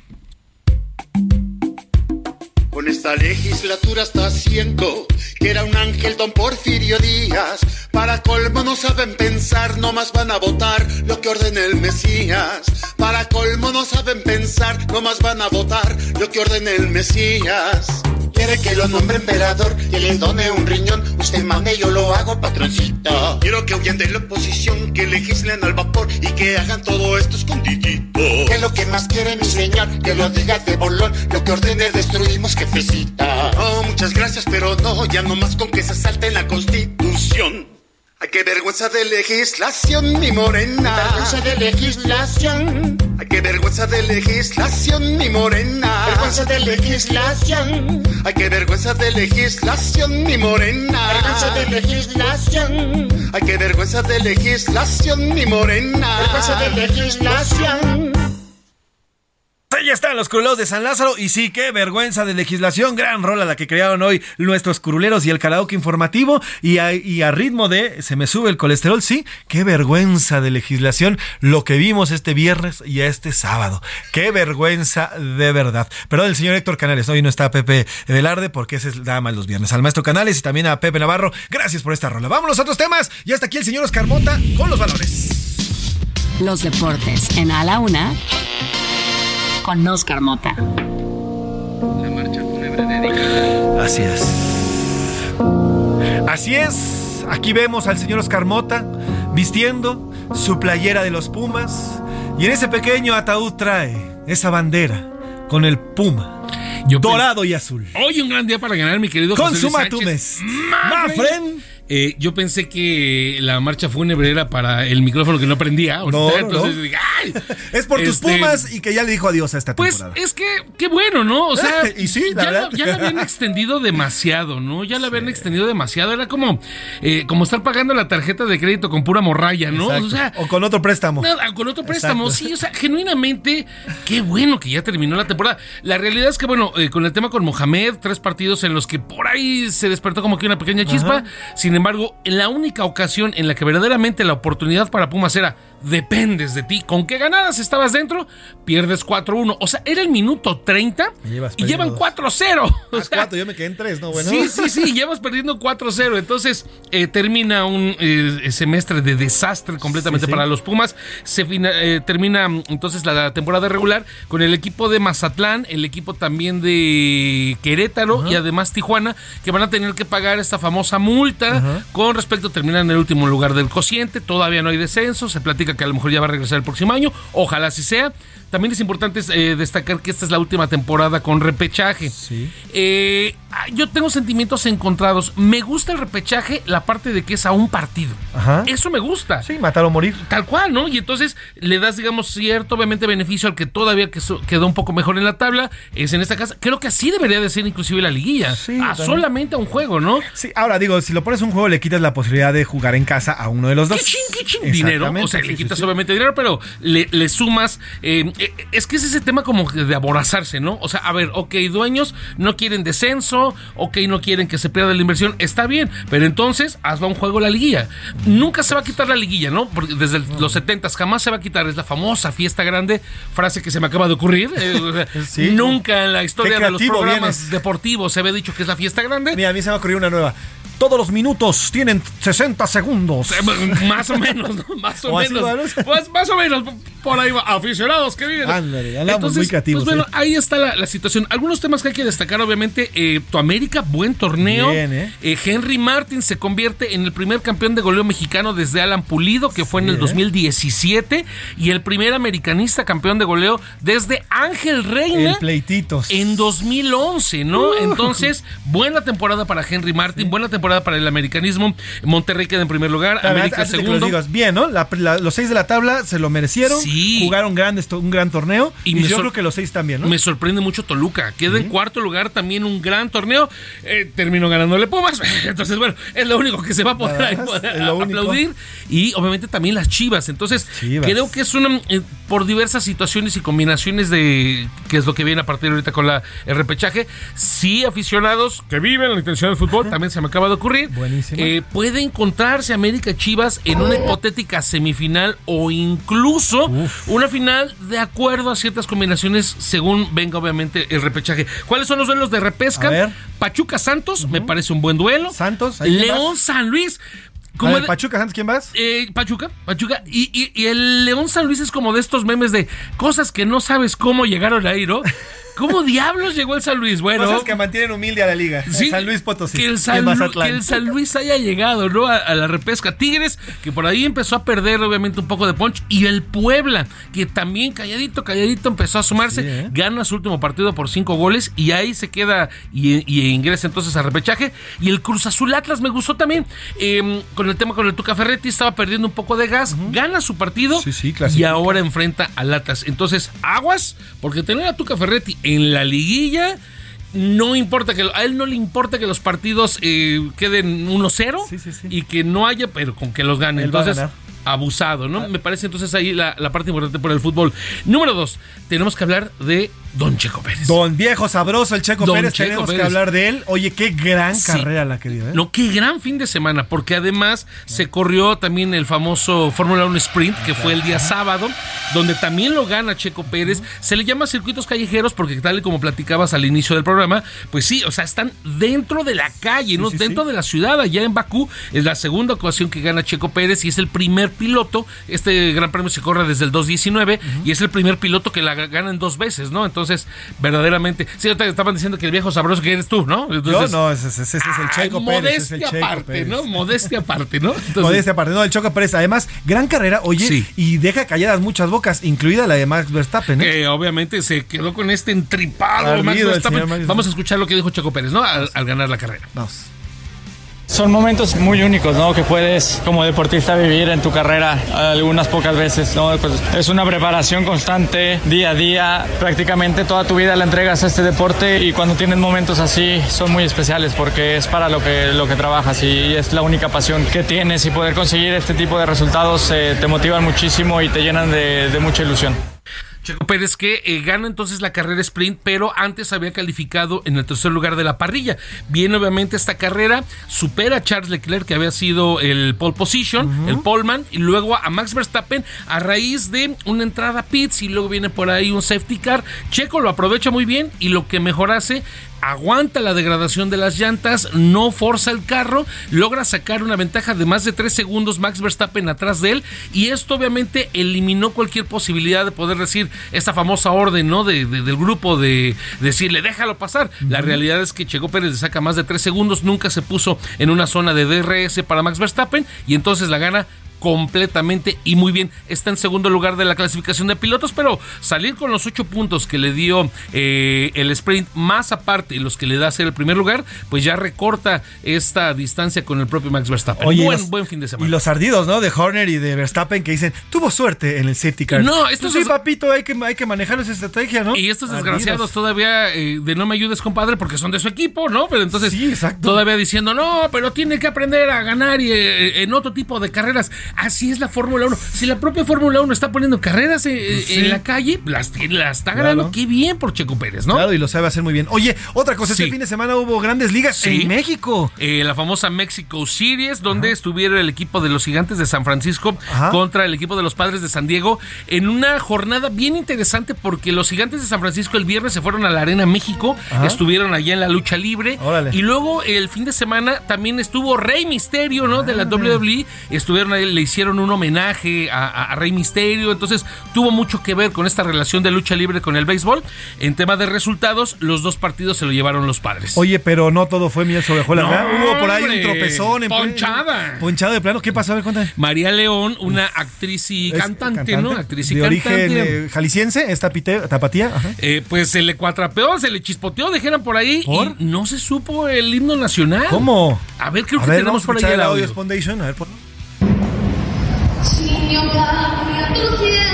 Con esta legislatura está haciendo que era un ángel don Porfirio Díaz. Para colmo no saben pensar, nomás van a votar lo que ordene el Mesías. Para colmo no saben pensar, nomás van a votar lo que ordene el Mesías. Quiere que lo nombre emperador, que le done un riñón. Usted mande, yo lo hago, patroncito. Quiero que huyan de la oposición, que legislen al vapor y que hagan todo esto escondidito. Que lo que más quiere mi señor, que lo diga de bolón. Lo que ordene destruimos, jefecita. Oh, muchas gracias, pero no, ya no más con que se salte la constitución. Ay, qué vergüenza de legislación, mi morena. Vergüenza de legislación. Ay, qué vergüenza de legislación, mi morena. Vergüenza de legislación. Ay, qué vergüenza de legislación, mi morena. Vergüenza de legislación. Ay, qué vergüenza de legislación, mi morena. Vergüenza de legislación. Ya están los curuleros de San Lázaro y sí, qué vergüenza de legislación, gran rola la que crearon hoy nuestros curuleros y el karaoke informativo y a, ritmo de se me sube el colesterol, sí, qué vergüenza de legislación lo que vimos este viernes y este sábado, qué vergüenza de verdad. Perdón, el señor Héctor Canales, hoy no está Pepe Velarde porque es nada más los viernes. Al maestro Canales y también a Pepe Navarro, gracias por esta rola. Vámonos a otros temas y hasta aquí el señor Oscar Mota con los valores. Los deportes en A la Una con Oscar Mota. La marcha fúnebre dedicada. Así es. Así es. Aquí vemos al señor Oscar Mota vistiendo su playera de los Pumas y en ese pequeño ataúd trae esa bandera con el Puma. dorado y azul. Hoy un gran día para ganar, mi querido José Luis Consuma Sánchez. tu mes. Mafren. Eh, yo pensé que la marcha fúnebre era para el micrófono que no prendía. No, no, entonces no. dije, ¡ay! Es por tus Este, Pumas y que ya le dijo adiós a esta Pues temporada. es que, qué bueno, ¿no? O sea, Y sí, la ya, verdad. la- ya la habían extendido demasiado, ¿no? Ya la habían extendido demasiado. Era como, eh, como estar pagando la tarjeta de crédito con pura morralla, ¿no? Exacto. O sea, o con otro préstamo. Nada, con otro préstamo, Exacto. sí, o sea, genuinamente, qué bueno que ya terminó la temporada. La realidad es que, bueno, eh, con el tema con Mohamed, tres partidos en los que por ahí se despertó como que una pequeña chispa. Sin embargo, en la única ocasión en la que verdaderamente la oportunidad para Pumas era dependes de ti, con que ganaras estabas dentro, pierdes 4-1. O sea, era el minuto 30 Y llevan perdiendo 4-0. O Ah, sea, cuatro, yo me quedé en tres, ¿no? Bueno. Sí, sí, sí, llevas perdiendo 4-0. Entonces eh, termina un eh, semestre de desastre completamente Sí, sí. para los Pumas. Se fina- eh, termina mm, entonces la temporada regular con el equipo de Mazatlán, el equipo también de Querétaro y además Tijuana, que van a tener que pagar esta famosa multa con respecto a terminar en el último lugar del cociente. Todavía no hay descenso. Se platica que a lo mejor ya va a regresar el próximo año. Ojalá así sea. También es importante eh, destacar que esta es la última temporada con repechaje. Eh, ah, yo tengo sentimientos encontrados. Me gusta el repechaje, la parte de que es a un partido. Ajá. Eso me gusta. Sí, matar o morir. Tal cual, ¿no? Y entonces le das, digamos, cierto, obviamente, beneficio al que todavía que- quedó un poco mejor en la tabla. Es en esta casa. Creo que así debería de ser inclusive la liguilla. Sí, a solamente a un juego, ¿no? Sí, ahora digo, si lo pones un juego, le quitas la posibilidad de jugar en casa a uno de los dos. ¿Qué chin, qué chin? Dinero. O sea, le sí, quitas sí, sí. obviamente dinero, pero le, le sumas. eh, es que es ese tema como de aborazarse, ¿no? O sea, a ver, ok, dueños no quieren descenso, ok, no quieren que se pierda la inversión, está bien, pero entonces hazlo a un juego la liguilla. Nunca se va a quitar la liguilla, ¿no? Porque desde el- los 70 jamás se va a quitar. Es la famosa fiesta grande, frase que se me acaba de ocurrir. eh, Sí. Nunca en la historia de los programas vienes. deportivos se había dicho que es la fiesta grande. Mira, a mí se me ocurrió una nueva. Todos los minutos tienen 60 segundos. Eh, Más o menos, ¿no? Más o, ¿O menos. Pues más o menos, por ahí va. Aficionados que vienen. Ándale, andamos muy creativos, Pues bueno, ¿eh? ahí está la, la situación. Algunos temas que hay que destacar, obviamente, eh, tu América, buen torneo. Bien, ¿eh? Eh, Henry Martin se convierte en el primer campeón de goleo mexicano desde Alan Pulido, que fue en el ¿eh? 2017, y el primer americanista campeón de goleo desde Ángel Reina El pleititos. en 2011, ¿no? Entonces, buena temporada para Henry Martin, buena temporada temporada para el americanismo. Monterrey queda en primer lugar, América Antes segundo. los digas, bien, ¿no? La- la- los seis de la tabla se lo merecieron. Sí. Jugaron gran, esto- un gran torneo. Y, yo creo que los seis también, ¿no? Me sorprende mucho Toluca. Queda en cuarto lugar también un gran torneo. Eh, terminó ganándole Pumas. Entonces, bueno, es lo único que se va a poder, aplaudir. Y obviamente también las Chivas. Entonces, Chivas. creo que es una. eh, por diversas situaciones y combinaciones de. que es lo que viene a partir ahorita con la, el repechaje. Sí, aficionados que viven la intención del fútbol, también se me acaba de ocurrir. Buenísimo. Eh, puede encontrarse América Chivas en una hipotética semifinal o incluso una final de acuerdo a ciertas combinaciones según venga obviamente el repechaje. ¿Cuáles son los duelos de repesca? A ver. Pachuca Santos, me parece un buen duelo. Santos, ¿ahí quién León? San Luis. A Como ver, de- Pachuca, Santos, ¿quién vas? eh, Pachuca, Pachuca. Y, y- y el León San Luis es como de estos memes de cosas que no sabes cómo llegaron ahí, ¿no? ¿Cómo diablos llegó el San Luis? Bueno, Cosas que mantienen humilde a la liga. Sí, San Luis Potosí. que el, y San, Lu- Mazatlán. que el San Luis haya llegado ¿no? a, a la repesca. Tigres, que por ahí empezó a perder obviamente un poco de punch. Y el Puebla, que también calladito, calladito empezó a sumarse. Sí, ¿eh? Gana su último partido por cinco goles y ahí se queda y, y ingresa entonces a repechaje. Y el Cruz Azul Atlas me gustó también. eh, con el tema con el Tuca Ferretti, estaba perdiendo un poco de gas. Gana su partido Sí, sí, y clasifica. ahora enfrenta al Atlas. Entonces, aguas, porque tener a Tuca Ferretti en la liguilla no importa que a él no le importa que los partidos eh, queden 1-0 Sí, sí, sí. y que no haya, pero con que los gane. Él Entonces, abusado, ¿no? Me parece entonces ahí la, la parte importante por el fútbol. Número dos, tenemos que hablar de Don Checo Pérez. Don viejo sabroso, el Checo Don Pérez, Checo tenemos que hablar de él. Oye, qué gran Sí. carrera la que dio, ¿eh? No, qué gran fin de semana, porque además se corrió también el famoso Fórmula 1 Sprint, que fue el día sábado, donde también lo gana Checo Pérez. Se le llama circuitos callejeros porque tal y como platicabas al inicio del programa, pues sí, o sea, están dentro de la calle, ¿no? dentro de la ciudad, allá en Bakú. Es la segunda ocasión que gana Checo Pérez y es el primer piloto. Este gran premio se corre desde el 2019 y es el primer piloto que la ganan dos veces, ¿no? Entonces, verdaderamente, sí, te estaban diciendo que el viejo sabroso que eres tú, ¿no? Entonces, no, ese, ese- ese es el Ay, Checo Pérez. ese es el modestia Checo aparte, Pérez. ¿no? Modestia aparte, ¿no? Entonces, Modestia aparte, no, el Checo Pérez. Además, gran carrera, oye, Sí. y deja calladas muchas bocas, incluida la de Max Verstappen, ¿eh? que obviamente se quedó con este entripado Ardido Max Verstappen. Vamos a escuchar lo que dijo Checo Pérez, ¿no? Al, al ganar la carrera. Vamos. Son momentos muy únicos, ¿no? Que puedes como deportista vivir en tu carrera algunas pocas veces, ¿no? Pues es una preparación constante, día a día, prácticamente toda tu vida la entregas a este deporte y cuando tienes momentos así son muy especiales porque es para lo que, lo que trabajas y es la única pasión que tienes y poder conseguir este tipo de resultados eh, te motivan muchísimo y te llenan de, de mucha ilusión. Checo Pérez que eh, gana entonces la carrera sprint, pero antes había calificado en el tercer lugar de la parrilla. Viene obviamente esta carrera, supera a Charles Leclerc, que había sido el pole position, el poleman, y luego a Max Verstappen a raíz de una entrada a pits y luego viene por ahí un safety car. Checo lo aprovecha muy bien y lo que mejor hace aguanta la degradación de las llantas, no forza el carro, logra sacar una ventaja de más de 3 segundos Max Verstappen atrás de él y esto obviamente eliminó cualquier posibilidad de poder decir esta famosa orden ¿no? de, de- del grupo de decirle déjalo pasar. La realidad es que Checo Pérez le saca más de 3 segundos, nunca se puso en una zona de DRS para Max Verstappen y entonces la gana completamente y muy bien. Está en segundo lugar de la clasificación de pilotos, pero salir con los ocho puntos que le dio eh, el sprint, más aparte los que le da ser el primer lugar, pues ya recorta esta distancia con el propio Max Verstappen. Oye, y buen, los- buen fin de Y semana. los ardidos, ¿no? De Horner y de Verstappen que dicen, tuvo suerte en el safety car. No, estos Pues sí, papito, hay que, hay que manejar esa estrategia, ¿no? Y estos Ardidos. desgraciados todavía eh, de no me ayudes, compadre, porque son de su equipo, ¿no? Pero entonces Sí, exacto. todavía diciendo, no, pero tiene que aprender a ganar y, eh, en otro tipo de carreras. Así es la Fórmula 1. Si la propia Fórmula 1 está poniendo carreras eh, Sí. en la calle, las, las está ganando. Claro. Qué bien por Checo Pérez, ¿no? Claro, y lo sabe hacer muy bien. Oye, otra cosa, Sí. este fin de semana hubo grandes ligas Sí. en México. Eh, la famosa Mexico Series, donde estuvieron el equipo de los gigantes de San Francisco Ajá. contra el equipo de los padres de San Diego, en una jornada bien interesante porque los gigantes de San Francisco el viernes se fueron a la Arena México, Ajá. estuvieron allá en la lucha libre, Órale. y luego el fin de semana también estuvo Rey Misterio, ¿no? De la WWE, estuvieron ahí el le hicieron un homenaje a, a Rey Misterio, entonces tuvo mucho que ver con esta relación de lucha libre con el béisbol. En tema de resultados, los dos partidos se lo llevaron los padres. Oye, pero no todo fue miel sobre hojuelas. No. Hubo por ahí un tropezón. En ponchada. Ponchada de plano. ¿Qué pasó? A ver, cuéntame. María León, una actriz y cantante, ¿no? Actriz y de cantante. origen eh, jalisciense, es tapite- tapatía. Ajá. Eh, pues se le cuatrapeó, se le chispoteó, dijeron por ahí y no se supo el himno nacional. ¿Cómo? A ver, creo A que ver, tenemos por ahí el audio Foundation. A ver, por... Signor cambia tu sienes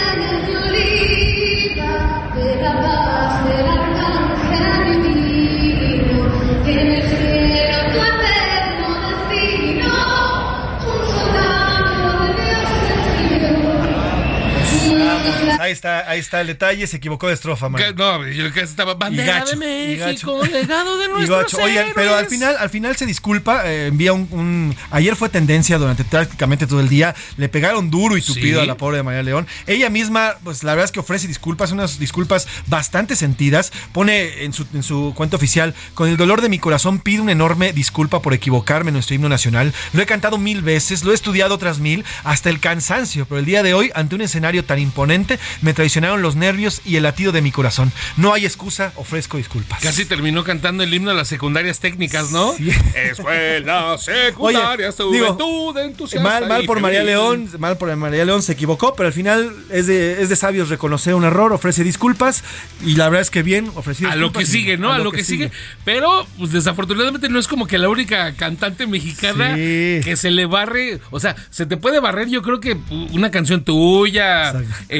Ahí está, ahí está el detalle. Se equivocó de estrofa, man. No, yo que estaba bandera gacho, de México, legado de nuestros. Oye, pero al final, al final se disculpa, eh, envía un, un- ayer fue tendencia durante prácticamente todo el día, le pegaron duro y tupido Sí. a la pobre de María León. Ella misma, pues la verdad es que ofrece disculpas, unas disculpas bastante sentidas, pone en su, en su cuenta oficial, con el dolor de mi corazón pido una enorme disculpa por equivocarme en nuestro himno nacional. Lo he cantado mil veces, lo he estudiado otras mil, hasta el cansancio, pero el día de hoy, ante un escenario tan imponente, me traicionaron los nervios y el latido de mi corazón. No hay excusa, ofrezco disculpas. Casi terminó cantando el himno de las secundarias técnicas, ¿no? Escuela secundaria, digo, juventud entusiasta. Mal, mal por María. León, mal por María León, se equivocó, pero al final es de, es de sabios reconocer un error, ofrece disculpas y la verdad es que bien, ofreció A lo que sigue, ¿no? A, lo, que, sigue. Pero, pues desafortunadamente no es como que la única cantante mexicana Sí. que se le barre. O sea, se te puede barrer, yo creo que una canción tuya,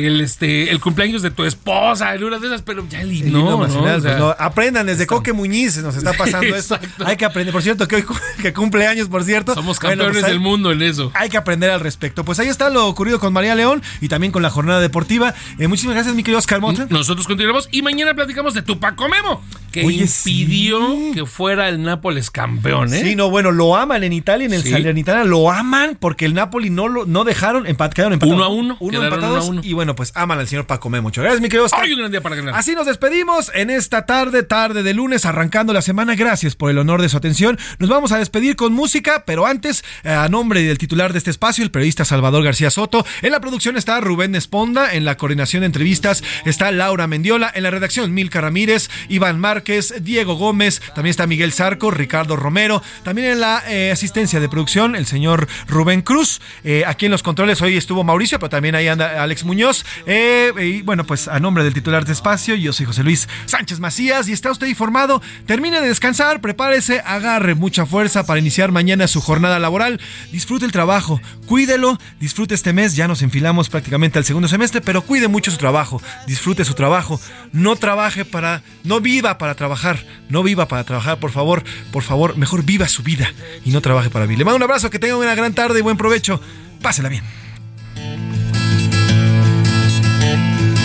el este, el cumpleaños de tu esposa, en una de esas, pero ya el El himno, himno ¿no? O sea, pues, no, aprendan desde Coque Muñiz, nos está pasando esto. Hay que aprender. Por cierto, que hoy que cumple años, por cierto. Somos Bueno, campeones pues, hay- del mundo en eso. Hay que aprender al respecto. Pues ahí está lo ocurrido con María León y también con la jornada deportiva. Eh, muchísimas gracias, mi querido Oscar Mota. Nosotros continuamos y mañana platicamos de Tupaco Memo, que Oye, impidió que fuera el Nápoles campeón, ¿eh? Sí, no, bueno, lo aman en Italia, en el Sí. Salernitana lo aman porque el Napoli no lo no dejaron, empat, quedaron empatados. Uno a uno, Uno empatados uno a uno. y bueno, pues aman al señor Paco Memo. Muchas gracias, mi querido Oscar. Hoy un gran día para ganar. Así nos despedimos en esta tarde, tarde de lunes, arrancando la semana. Gracias por el honor de su atención. Nos vamos a despedir con música, pero antes, eh, a nombre del titular de este espacio, el periodista Salvador García Soto. En la producción está Rubén Esponda, en la coordinación de entrevistas está Laura Mendiola, en la redacción Milka Ramírez, Iván Márquez, Diego Gómez, también está Miguel Zarco, Ricardo Romero, también en la eh, asistencia de producción el señor Rubén Cruz. Eh, aquí en los controles hoy estuvo Mauricio, pero también ahí anda Alex Muñoz. Eh, y bueno, pues a nombre del titular de espacio, yo soy José Luis Sánchez Macías y está usted informado. Termine de descansar, prepárese, agarre mucha fuerza para iniciar mañana su jornada laboral. Disfrute el trabajo, cuídelo, disfrute este mes. Ya nos enfilamos prácticamente al segundo semestre, pero cuide mucho su trabajo, disfrute su trabajo. No trabaje para, no viva para trabajar, no viva para trabajar, por favor, por favor, mejor viva su vida y no trabaje para vivir. Le mando un abrazo, que tenga una gran tarde y buen provecho. Pásela bien.